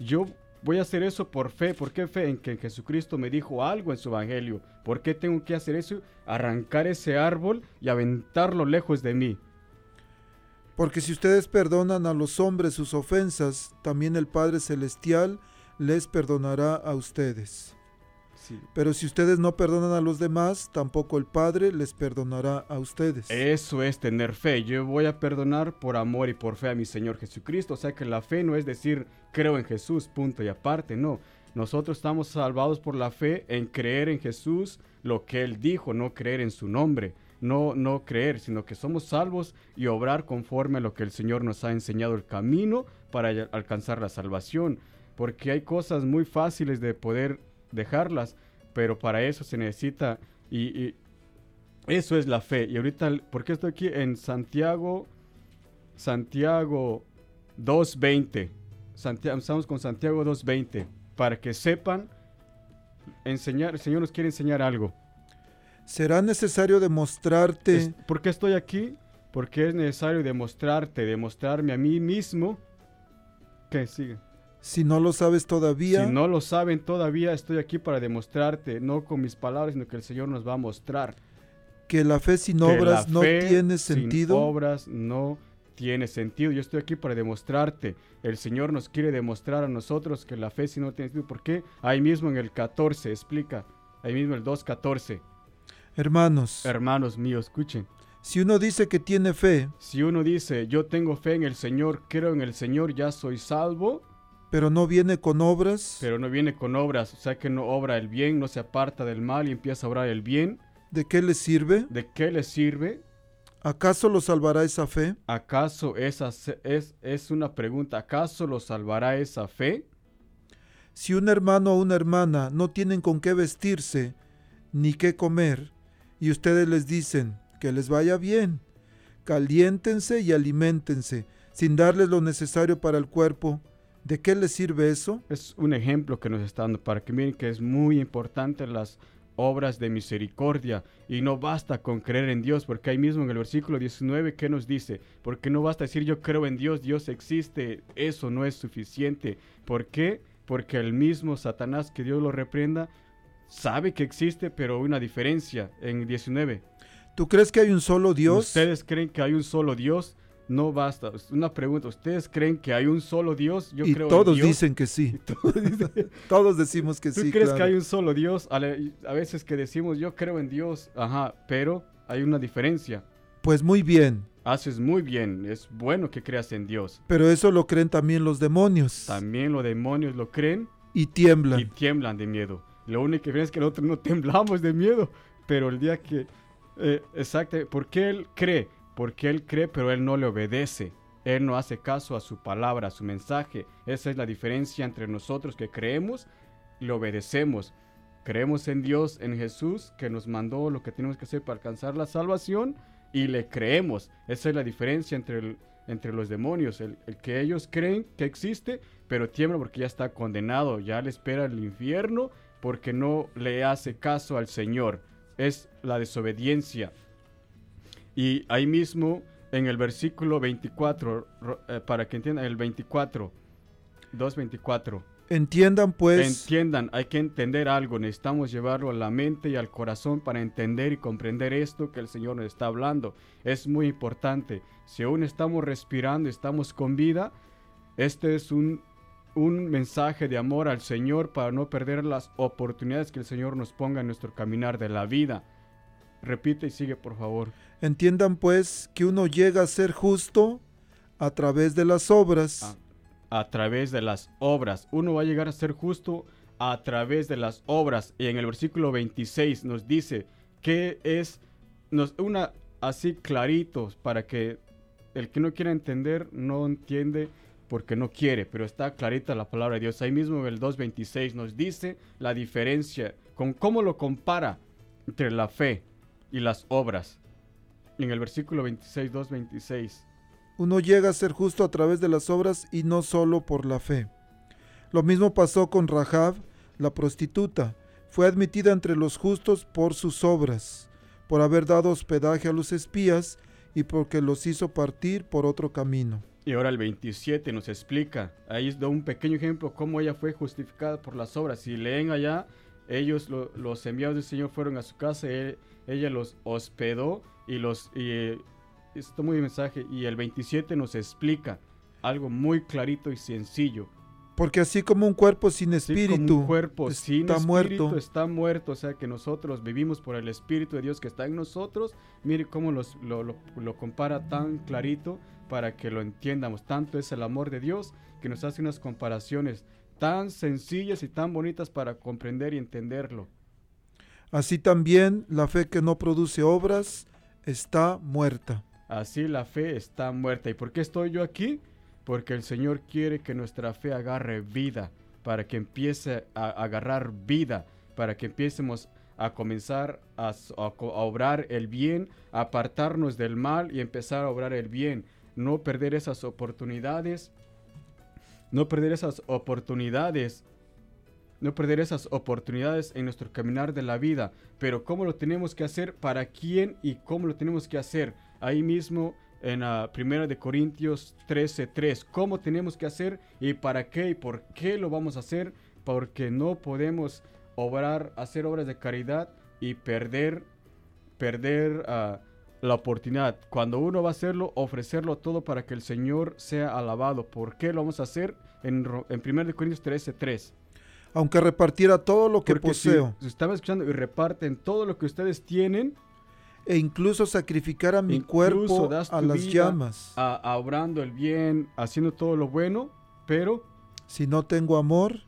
Yo voy a hacer eso por fe. ¿Por qué fe? En que Jesucristo me dijo algo en su Evangelio. ¿Por qué tengo que hacer eso? Arrancar ese árbol y aventarlo lejos de mí. Porque si ustedes perdonan a los hombres sus ofensas, también el Padre Celestial les perdonará a ustedes. Sí. Pero si ustedes no perdonan a los demás, tampoco el Padre les perdonará a ustedes. Eso es tener fe. Yo voy a perdonar por amor y por fe a mi Señor Jesucristo. O sea que la fe no es decir creo en Jesús, punto y aparte. No. Nosotros estamos salvados por la fe en creer en Jesús, lo que Él dijo, no creer en su nombre. No, no creer, sino que somos salvos y obrar conforme a lo que el Señor nos ha enseñado el camino para al- alcanzar la salvación. Porque hay cosas muy fáciles de poder dejarlas, pero para eso se necesita y, y eso es la fe. Y ahorita, ¿por qué estoy aquí en Santiago? Santiago 2.20. Santiago, estamos con Santiago 2.20. Para que sepan, enseñar, el Señor nos quiere enseñar algo. Será necesario demostrarte Es- ¿Por qué estoy aquí? Porque es necesario demostrarte, demostrarme a mí mismo. que sigue? Si no lo sabes todavía. Si no lo saben todavía, estoy aquí para demostrarte, no con mis palabras, sino que el Señor nos va a mostrar. que la fe sin obras no tiene sin sentido. obras no tiene sentido. Yo estoy aquí para demostrarte. El Señor nos quiere demostrar a nosotros que la fe sí no tiene sentido. ¿Por qué? Ahí mismo en el 14 explica. Ahí mismo el 2.14. Hermanos, Hermanos míos, escuchen. si uno dice que tiene fe, Si uno dice, yo tengo fe en el Señor, creo en el Señor, ya soy salvo, pero no viene con obras, pero no viene con obras, o sea que no obra el bien, no se aparta del mal y empieza a obrar el bien, ¿de qué le sirve? ¿de qué le sirve? ¿Acaso lo salvará esa fe? ¿Acaso esa es, es una pregunta? ¿Acaso lo salvará esa fe? Si un hermano o una hermana no tienen con qué vestirse ni qué comer, y ustedes les dicen que les vaya bien, caliéntense y aliméntense, sin darles lo necesario para el cuerpo, ¿de qué les sirve eso? Es un ejemplo que nos está dando para que miren que es muy importante las obras de misericordia y no basta con creer en Dios, porque ahí mismo en el versículo 19, ¿qué nos dice? Porque no basta decir yo creo en Dios, Dios existe, eso no es suficiente. ¿Por qué? Porque el mismo Satanás, que Dios lo reprenda, sabe que existe, pero una diferencia en 19. ¿Tú crees que hay un solo Dios? ¿Ustedes creen que hay un solo Dios? No basta. Una pregunta, ¿ustedes creen que hay un solo Dios? Yo y creo en todos Dios. dicen que sí. Todos dicen- Todos decimos que ¿Tú sí. crees claro. que hay un solo Dios? A, la- a veces que decimos yo creo en Dios, ajá, pero hay una diferencia. Pues muy bien, Haces muy bien, es bueno que creas en Dios. pero eso lo creen también los demonios También los demonios lo creen y tiemblan. y tiemblan de miedo. Lo único que es que nosotros no temblamos de miedo, pero el día que... Eh, exacto, ¿por qué él cree? Porque él cree, pero él no le obedece. Él no hace caso a su palabra, a su mensaje. Esa es la diferencia entre nosotros que creemos y le obedecemos. Creemos en Dios, en Jesús, que nos mandó lo que tenemos que hacer para alcanzar la salvación y le creemos. Esa es la diferencia entre, el- entre los demonios. El, que ellos creen que existe, pero tiemblan porque ya está condenado, ya le espera el infierno porque no le hace caso al Señor. Es la desobediencia. Y ahí mismo en el versículo 24, ro- eh, para que entiendan, el 24, 2.24. Entiendan pues Entiendan, hay que entender algo, necesitamos llevarlo a la mente y al corazón para entender y comprender esto que el Señor nos está hablando. Es muy importante. Si aún estamos respirando, estamos con vida, este es un, un mensaje de amor al Señor para no perder las oportunidades que el Señor nos ponga en nuestro caminar de la vida. Repite y sigue, por favor. Entiendan pues que uno llega a ser justo a través de las obras, a través de las obras. Uno va a llegar a ser justo a través de las obras. Y en el versículo 26 nos dice que es nos, una así clarito para que el que no quiera entender no entiende porque no quiere, pero está clarita la palabra de Dios. Ahí mismo en el 2.26 nos dice la diferencia con cómo lo compara entre la fe y las obras. En el versículo 26, 2.26. uno llega a ser justo a través de las obras y no solo por la fe. Lo mismo pasó con Rahab, la prostituta. Fue admitida entre los justos por sus obras, por haber dado hospedaje a los espías y porque los hizo partir por otro camino. Y ahora el 27 nos explica, ahí da un pequeño ejemplo cómo ella fue justificada por las obras. Si leen allá, ellos, lo- los enviados del Señor fueron a su casa, e- ella los hospedó y los... Y, eh, esto muy mensaje, y el 27 nos explica algo muy clarito y sencillo. Porque así como un cuerpo sin como espíritu un cuerpo sin está espíritu muerto, está muerto, o sea que nosotros vivimos por el Espíritu de Dios que está en nosotros. Mire cómo los- lo, lo- lo compara tan clarito para que lo entiendamos. Tanto es el amor de Dios que nos hace unas comparaciones tan sencillas y tan bonitas para comprender y entenderlo. así también la fe que no produce obras está muerta. Así la fe está muerta. ¿Y por qué estoy yo aquí? Porque el Señor quiere que nuestra fe agarre vida, para que empiece a agarrar vida, para que empiecemos a comenzar a, obrar el bien, apartarnos del mal y empezar a obrar el bien. No perder esas oportunidades, no perder esas oportunidades no perder esas oportunidades en nuestro caminar de la vida. Pero ¿cómo lo tenemos que hacer? ¿Para quién y cómo lo tenemos que hacer? Ahí mismo en la primera de Corintios 13:3. ¿Cómo tenemos que hacer y para qué y por qué lo vamos a hacer? Porque no podemos obrar, hacer obras de caridad y perder, perder, ah, la oportunidad. Cuando uno va a hacerlo, ofrecerlo todo para que el Señor sea alabado. ¿Por qué lo vamos a hacer? En, en 1 Corintios 13, 3. Aunque repartiera todo lo que Porque poseo si estaba escuchando y reparten todo lo que ustedes tienen, e incluso sacrificara mi incluso cuerpo a las llamas, a- a obrando el bien, haciendo todo lo bueno, pero si no tengo amor,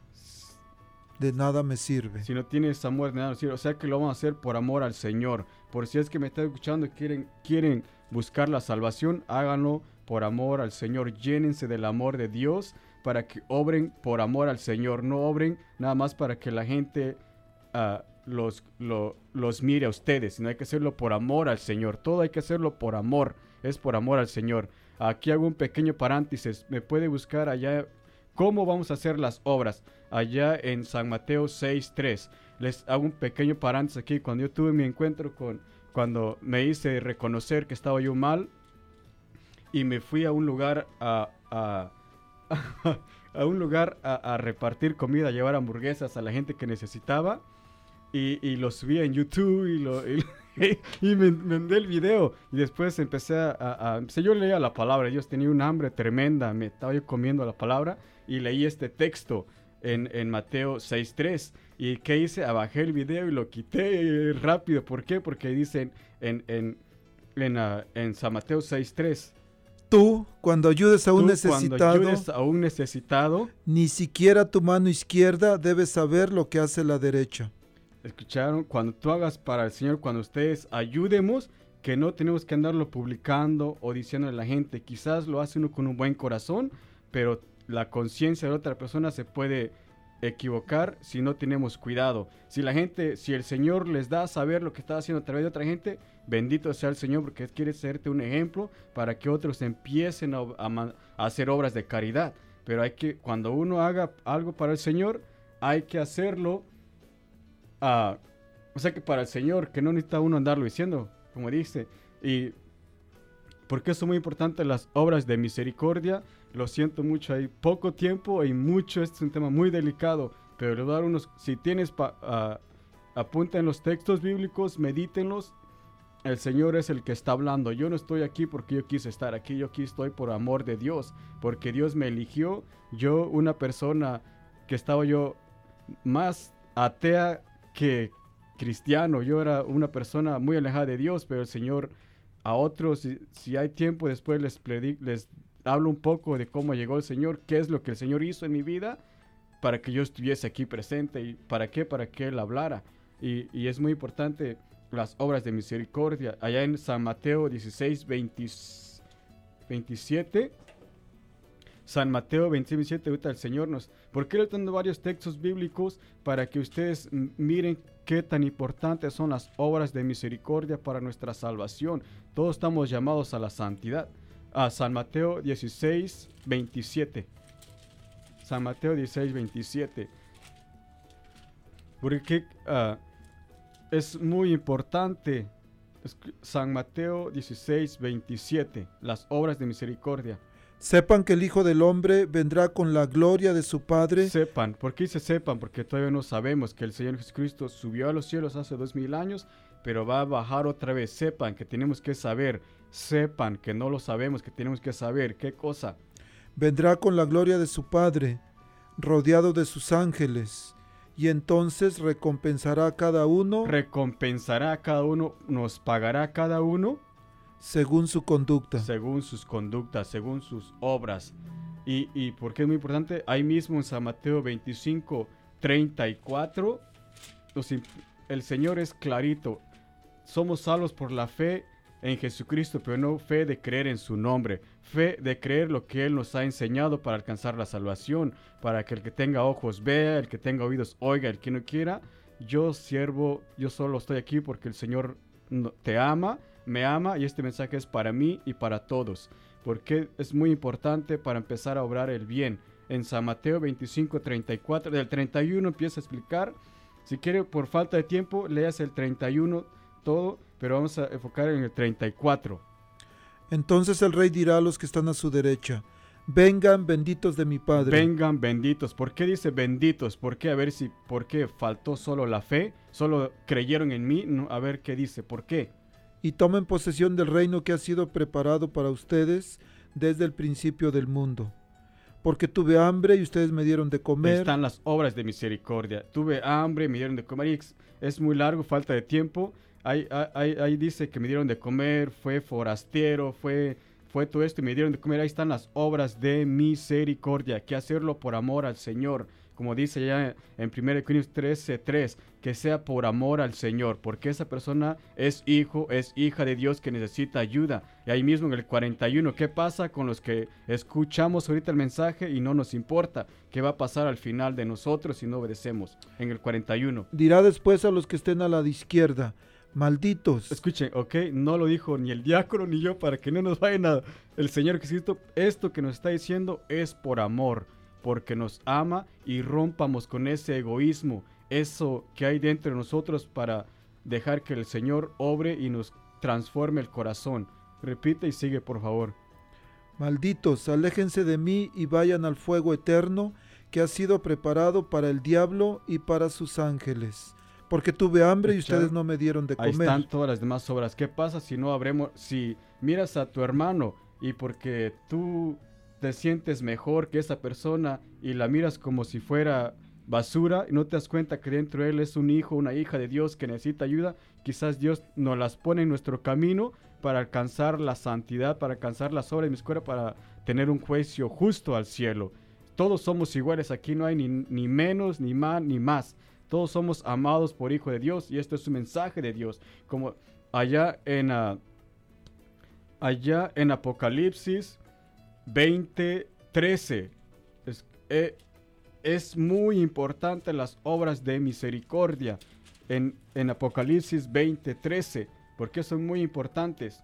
de nada me sirve. si no tienes amor, de nada nos sirve. O sea que lo vamos a hacer por amor al Señor. Por si es que me están escuchando y quieren, quieren buscar la salvación, háganlo por amor al Señor. Llénense del amor de Dios para que obren por amor al Señor. No obren nada más para que la gente ah, los, lo- los mire a ustedes, sino hay que hacerlo por amor al Señor. Todo hay que hacerlo por amor. Es por amor al Señor. Aquí hago un pequeño paréntesis. Me puede buscar allá cómo vamos a hacer las obras. Allá en San Mateo 6.3. Les hago un pequeño paréntesis aquí. Cuando yo tuve mi encuentro con, cuando me hice reconocer que estaba yo mal y me fui a un lugar a, a, un lugar a, repartir comida, llevar hamburguesas a la gente que necesitaba y, y lo subí en YouTube y, lo, me mandé el video y después empecé a, a, a- yo leía la palabra, yo tenía un hambre tremenda, me estaba yo comiendo la palabra y leí este texto en, en Mateo 6.3 y ¿qué hice? Abajé el video y lo quité rápido, ¿por qué? Porque dicen en, en, en, ah, en San Mateo 6.3 Tú, cuando ayudes a un Tú, necesitado, Cuando ayudes a un necesitado, ni siquiera tu mano izquierda debe saber lo que hace la derecha. escucharon, cuando tú hagas para el Señor, cuando ustedes ayudemos, que no tenemos que andarlo publicando o diciendo a la gente, quizás lo hace uno con un buen corazón, pero la conciencia de otra persona se puede equivocar si no tenemos cuidado. Si la gente, si el Señor les da a saber lo que está haciendo a través de otra gente, bendito sea el Señor porque quiere serte un ejemplo para que otros empiecen a, hacer obras de caridad. Pero hay que, cuando uno haga algo para el Señor, hay que hacerlo Ah, o sea que para el Señor, que no necesita uno andarlo diciendo, como dice. Y porque es muy importante, las obras de misericordia. Lo siento mucho, hay poco tiempo y mucho, este es un tema muy delicado. Pero le voy dar unos, si tienes, pa- ah, apunta en los textos bíblicos, medítenlos. El Señor es el que está hablando. Yo no estoy aquí porque yo quise estar aquí. Yo aquí estoy por amor de Dios. Porque Dios me eligió. Yo, una persona que estaba yo más atea que cristiano. Yo era una persona muy alejada de Dios, pero el Señor a otros, si, hay tiempo, después les, les hablo un poco de cómo llegó el Señor, qué es lo que el Señor hizo en mi vida para que yo estuviese aquí presente y para qué, para que Él hablara. Y es muy importante las obras de misericordia. Allá en San Mateo 16, 20 27. San Mateo 26, 27, ahorita el Señor nos... ¿Por qué le tengo varios textos bíblicos para que ustedes miren qué tan importantes son las obras de misericordia para nuestra salvación? Todos estamos llamados a la santidad. A San Mateo 16, 27. San Mateo 16, 27. Porque ah, es muy importante. San Mateo 16, 27. Las obras de misericordia. Sepan que el Hijo del Hombre vendrá con la gloria de su Padre Sepan, ¿por qué dice sepan? Porque todavía no sabemos que el Señor Jesucristo subió a los cielos hace dos mil años, pero va a bajar otra vez. Sepan que tenemos que saber, sepan que no lo sabemos, que tenemos que saber qué cosa. vendrá con la gloria de su Padre, rodeado de sus ángeles, y entonces recompensará a cada uno Recompensará a cada uno, nos pagará a cada uno según su conducta. según sus conductas, según sus obras. Y, y porque es muy importante, ahí mismo en San Mateo 25, 34, nos imp- el Señor es clarito. Somos salvos por la fe en Jesucristo, pero no fe de creer en su nombre. Fe de creer lo que Él nos ha enseñado para alcanzar la salvación, para que el que tenga ojos vea, el que tenga oídos oiga, el que no quiera. Yo siervo, yo solo estoy aquí porque el Señor te ama, me ama y este mensaje es para mí y para todos, porque es muy importante para empezar a obrar el bien. En San Mateo 25, 34, del 31 empieza a explicar. Si quiere, por falta de tiempo, leas el 31 todo, pero vamos a enfocar en el 34. Entonces el rey dirá a los que están a su derecha, vengan benditos de mi Padre, Vengan benditos. ¿Por qué dice benditos? ¿Por qué? A ver si, ¿por qué faltó solo la fe? ¿Solo creyeron en mí? No, a ver qué dice, ¿por qué? y tomen posesión del reino que ha sido preparado para ustedes desde el principio del mundo. Porque tuve hambre y ustedes me dieron de comer. Están las obras de misericordia. Tuve hambre, me dieron de comer. Y es- es muy largo, falta de tiempo. Ahí, dice que me dieron de comer, fue forastero, fue, fue todo esto y me dieron de comer. Ahí están las obras de misericordia. Que hacerlo por amor al Señor. Como dice ya en 1 Corintios 13, 3, que sea por amor al Señor, porque esa persona es hijo, es hija de Dios que necesita ayuda. Y ahí mismo en el 41, ¿qué pasa con los que escuchamos ahorita el mensaje y no nos importa? ¿Qué va a pasar al final de nosotros si no obedecemos? En el 41. Dirá después a los que estén a la izquierda, malditos. Escuchen, ok, no lo dijo ni el diácono ni yo para que no nos vayan a... El Señor Jesucristo, esto que nos está diciendo es por amor, porque nos ama y rompamos con ese egoísmo, eso que hay dentro de nosotros para dejar que el Señor obre y nos transforme el corazón. Repite y sigue, por favor. Malditos, aléjense de mí y vayan al fuego eterno que ha sido preparado para el diablo y para sus ángeles. Porque tuve hambre y ustedes no me dieron de Ahí comer. están todas las demás obras. ¿Qué pasa si no habremos, si miras a tu hermano y porque tú te sientes mejor que esa persona y la miras como si fuera basura y no te das cuenta que dentro de él es un hijo, una hija de Dios que necesita ayuda, quizás Dios nos las pone en nuestro camino para alcanzar la santidad, para alcanzar las obras de mi escuela, para tener un juicio justo al cielo. Todos somos iguales, aquí no hay ni, ni menos, ni más, ni más. Todos somos amados por Hijo de Dios y esto es un mensaje de Dios. Como allá en, ah, allá en Apocalipsis 20:13 es, eh, es muy importante las obras de misericordia en, en Apocalipsis 20:13 porque son muy importantes.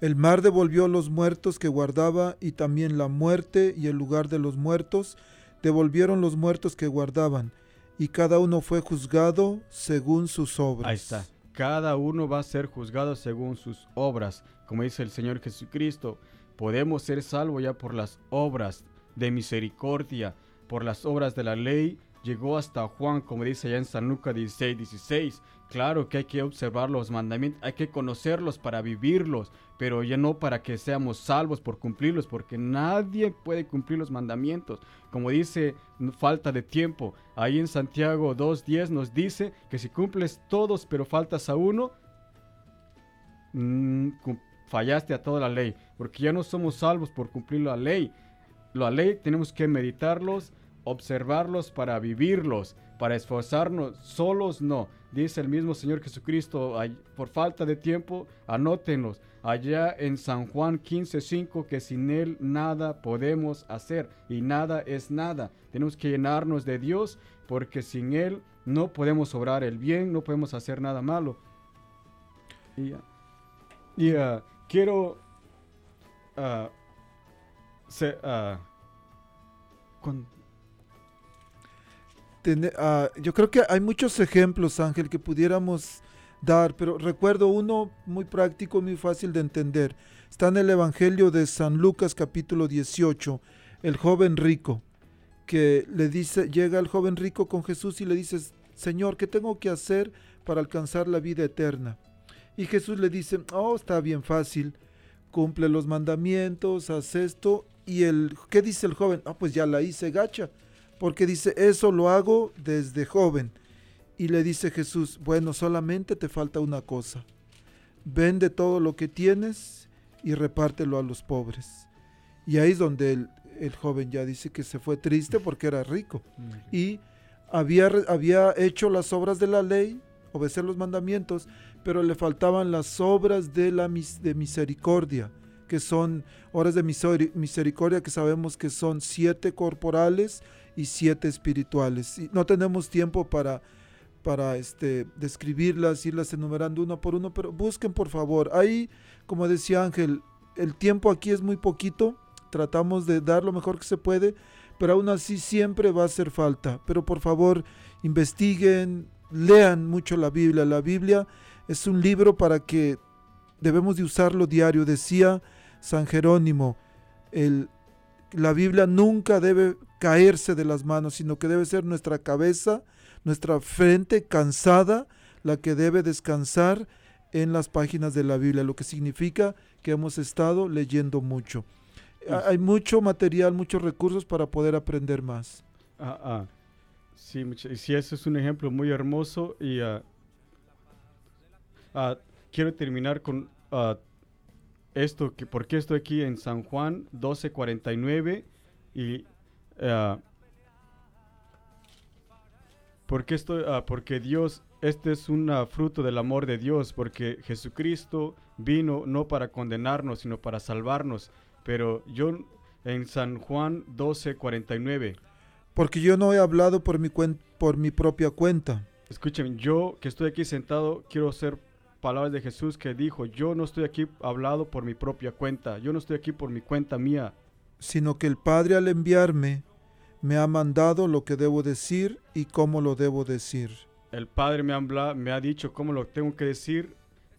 El mar devolvió los muertos que guardaba y también la muerte y el lugar de los muertos devolvieron los muertos que guardaban y cada uno fue juzgado según sus obras. Ahí está. Cada uno va a ser juzgado según sus obras. Como dice el Señor Jesucristo, podemos ser salvos ya por las obras de misericordia, por las obras de la ley. Llegó hasta Juan, como dice allá en San Lucas 16, 16. Claro que hay que observar los mandamientos, hay que conocerlos para vivirlos, pero ya no para que seamos salvos por cumplirlos, porque nadie puede cumplir los mandamientos. Como dice, falta de tiempo. Ahí en Santiago 2.10 nos dice que si cumples todos pero faltas a uno, mm, fallaste a toda la ley, porque ya no somos salvos por cumplir la ley. La ley tenemos que meditarlos, observarlos para vivirlos, para esforzarnos, solos no. Dice el mismo Señor Jesucristo, por falta de tiempo, anótenlos. Allá en San Juan 15:5 que sin Él nada podemos hacer y nada es nada. Tenemos que llenarnos de Dios porque sin Él no podemos obrar el bien, no podemos hacer nada malo. Y, ah, ah, quiero... ah, se- con- Ah, yo creo que hay muchos ejemplos, Ángel, que pudiéramos dar, pero recuerdo uno muy práctico, muy fácil de entender. Está en el Evangelio de San Lucas capítulo 18, el joven rico, que le dice, llega el joven rico con Jesús y le dice, Señor, ¿qué tengo que hacer para alcanzar la vida eterna? Y Jesús le dice, oh, está bien fácil, cumple los mandamientos, haz esto. Y el, ¿qué dice el joven? Ah, pues ya la hice gacha porque dice, eso lo hago desde joven. Y le dice Jesús, bueno, solamente te falta una cosa. Vende todo lo que tienes y repártelo a los pobres. Y ahí es donde el, el joven ya dice que se fue triste porque era rico. Y había, había hecho las obras de la ley, obedecer los mandamientos, pero le faltaban las obras de la mis- de misericordia, que son obras de miseri- misericordia que sabemos que son siete corporales y siete espirituales. Y no tenemos tiempo para, para este, describirlas, irlas enumerando uno por uno, pero busquen por favor. Ahí, como decía Ángel, el tiempo aquí es muy poquito, tratamos de dar lo mejor que se puede, pero aún así siempre va a hacer falta. Pero por favor, investiguen, lean mucho la Biblia. La Biblia es un libro para que debemos de usarlo diario. Decía San Jerónimo, el, la Biblia nunca debe caerse de las manos, sino que debe ser nuestra cabeza, nuestra frente cansada, la que debe descansar en las páginas de la Biblia, lo que significa que hemos estado leyendo mucho. Ha- Hay mucho material, muchos recursos para poder aprender más. Ah, ah. Sí, sí, eso es un ejemplo muy hermoso y ah, ah, quiero terminar con ah, esto, que por qué estoy aquí en San Juan 12:49 y ah, ¿por qué estoy? ah, porque Dios, este es un ah, fruto del amor de Dios, porque Jesucristo vino no para condenarnos, sino para salvarnos. Pero yo en San Juan 12:49 Porque yo no he hablado por mi, cuen- por mi propia cuenta, Escuchen, yo que estoy aquí sentado, quiero hacer palabras de Jesús que dijo, yo no estoy aquí hablado por mi propia cuenta, yo no estoy aquí por mi cuenta mía. Sino que el Padre al enviarme me ha mandado lo que debo decir y cómo lo debo decir. El Padre me ha, me ha dicho cómo lo tengo que decir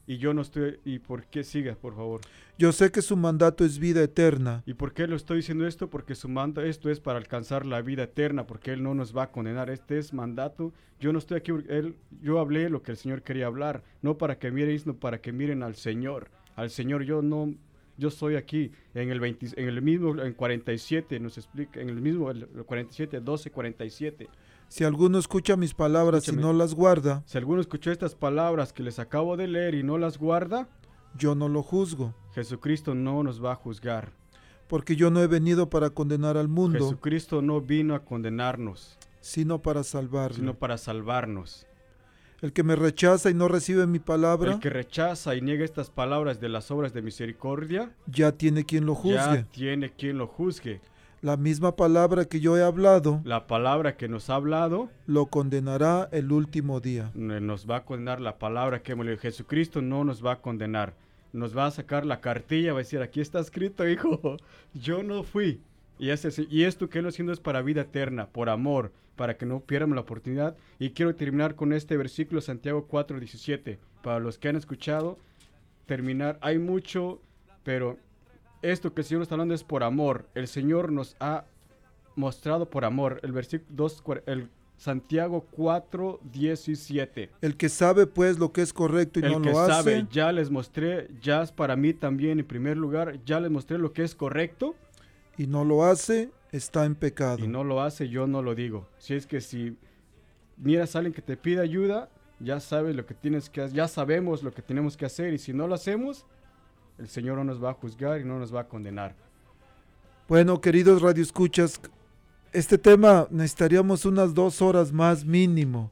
y yo no estoy... ¿Y por qué siga, por favor? Yo sé que su mandato es vida eterna, ¿Y por qué lo estoy diciendo esto? Porque su mandato, esto es para alcanzar la vida eterna, porque Él no nos va a condenar. Este es mandato. Yo no estoy aquí, él, yo hablé lo que el Señor quería hablar, no para que miren, sino para que miren al Señor. Al Señor yo no, yo soy aquí en el 20 en el mismo, en 47 nos explica, en el mismo, el 47, 12, 47. Si alguno escucha mis palabras y Escúchame. no las guarda, Si alguno escuchó estas palabras que les acabo de leer y no las guarda, yo no lo juzgo, Jesucristo no nos va a juzgar. porque yo no he venido para condenar al mundo, Jesucristo no vino a condenarnos, sino para salvarlo. sino para salvarnos. El que me rechaza y no recibe mi palabra, El que rechaza y niega estas palabras de las obras de misericordia, ya tiene quien lo juzgue. ya tiene quien lo juzgue. La misma palabra que yo he hablado, La palabra que nos ha hablado lo condenará el último día. eh, nos va a condenar. La palabra que hemos leído. Jesucristo no nos va a condenar. Nos va a sacar la cartilla, va a decir, aquí está escrito, hijo, yo no fui. Y, ese, y esto que él haciendo es para vida eterna, por amor, para que no pierdamos la oportunidad. Y quiero terminar con este versículo, Santiago 4:17. Para los que han escuchado, terminar, hay mucho, pero esto que el Señor está hablando es por amor. El Señor nos ha mostrado por amor. El versículo 2, el Santiago 4, 17. El que sabe pues lo que es correcto y El no que lo hace, sabe, ya les mostré, ya es para mí también en primer lugar, ya les mostré lo que es correcto y no lo hace, está en pecado. y no lo hace, yo no lo digo. Si es que si miras a alguien que te pide ayuda, ya sabes lo que tienes que hacer, ya sabemos lo que tenemos que hacer y si no lo hacemos, el Señor no nos va a juzgar y no nos va a condenar. Bueno, queridos radioescuchas, este tema necesitaríamos unas dos horas más mínimo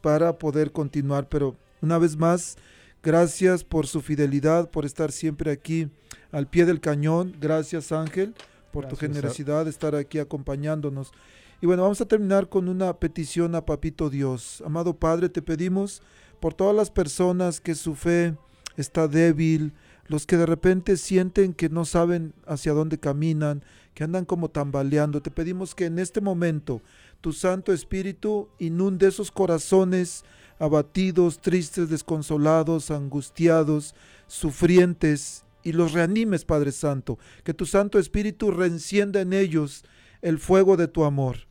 para poder continuar, pero una vez más, gracias por su fidelidad, por estar siempre aquí al pie del cañón. Gracias Ángel por tu generosidad de estar aquí acompañándonos. Y bueno, vamos a terminar con una petición a Papito Dios. Amado Padre, te pedimos por todas las personas que su fe está débil, los que de repente sienten que no saben hacia dónde caminan, que andan como tambaleando. Te pedimos que en este momento tu Santo Espíritu inunde esos corazones abatidos, tristes, desconsolados, angustiados, sufrientes, y los reanimes, Padre Santo. Que tu Santo Espíritu reencienda en ellos el fuego de tu amor.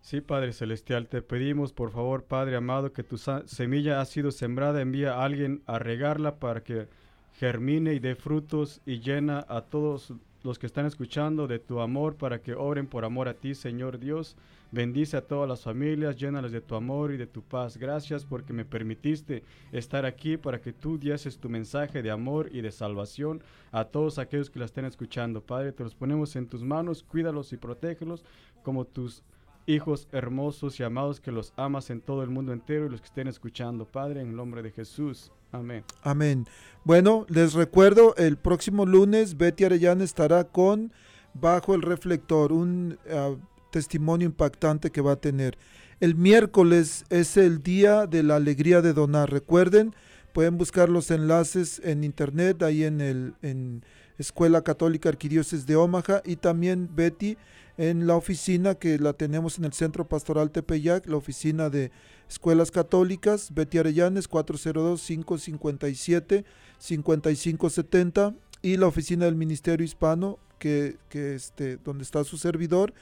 Sí. Padre Celestial, te pedimos, por favor, Padre amado, que tu semilla ha sido sembrada, envía a alguien a regarla para que germine y dé frutos y llena a todos los que están escuchando de tu amor para que obren por amor a ti, Señor Dios. Bendice a todas las familias, llénalas de tu amor y de tu paz. Gracias porque me permitiste estar aquí para que tú dieses tu mensaje de amor y de salvación a todos aquellos que la estén escuchando. Padre, te los ponemos en tus manos, cuídalos y protégelos como tus hijos hermosos y amados que los amas en todo el mundo entero y los que estén escuchando. Padre, en el nombre de Jesús. Amén. Amén. Bueno, les recuerdo, el próximo lunes Betty Arellana estará con Bajo el Reflector, un ah, testimonio impactante que va a tener. El miércoles es el día de la alegría de donar. Recuerden, pueden buscar los enlaces en internet, ahí en el en Escuela Católica Arquidiócesis de Omaha y también Betty en la oficina que la tenemos en el Centro Pastoral Tepeyac, la oficina de Escuelas Católicas, Betty Arellanes 402-557-5570 y la oficina del Ministerio Hispano que, que este, donde está su servidor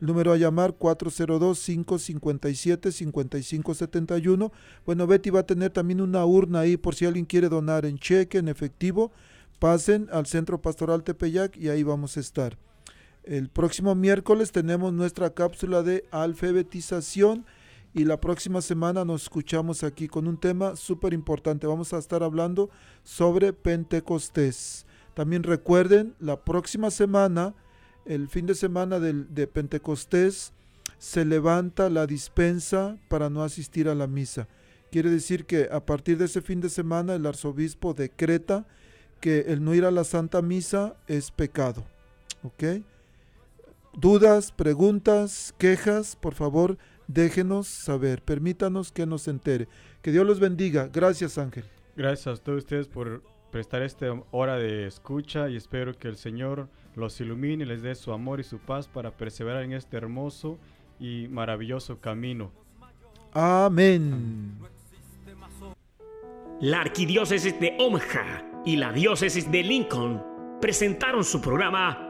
El número a llamar 402-557-5571. Bueno, Betty va a tener también una urna ahí por si alguien quiere donar en cheque, en efectivo. Pasen al Centro Pastoral Tepeyac y ahí vamos a estar. El próximo miércoles tenemos nuestra cápsula de alfabetización y la próxima semana nos escuchamos aquí con un tema súper importante. Vamos a estar hablando sobre Pentecostés. También recuerden, la próxima semana, el fin de semana de Pentecostés, se levanta la dispensa para no asistir a la misa. Quiere decir que a partir de ese fin de semana el arzobispo decreta que el no ir a la Santa Misa es pecado. ¿Ok? Dudas, preguntas, quejas, por favor, déjenos saber. Permítanos que nos entere. Que Dios los bendiga. Gracias, Ángel. Gracias a todos ustedes por prestar esta hora de escucha y espero que el Señor los ilumine y les dé su amor y su paz para perseverar en este hermoso y maravilloso camino. Amén. La Arquidiócesis de Omaha y la Diócesis de Lincoln presentaron su programa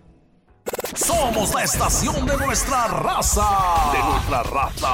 Somos la estación de nuestra raza. De nuestra raza.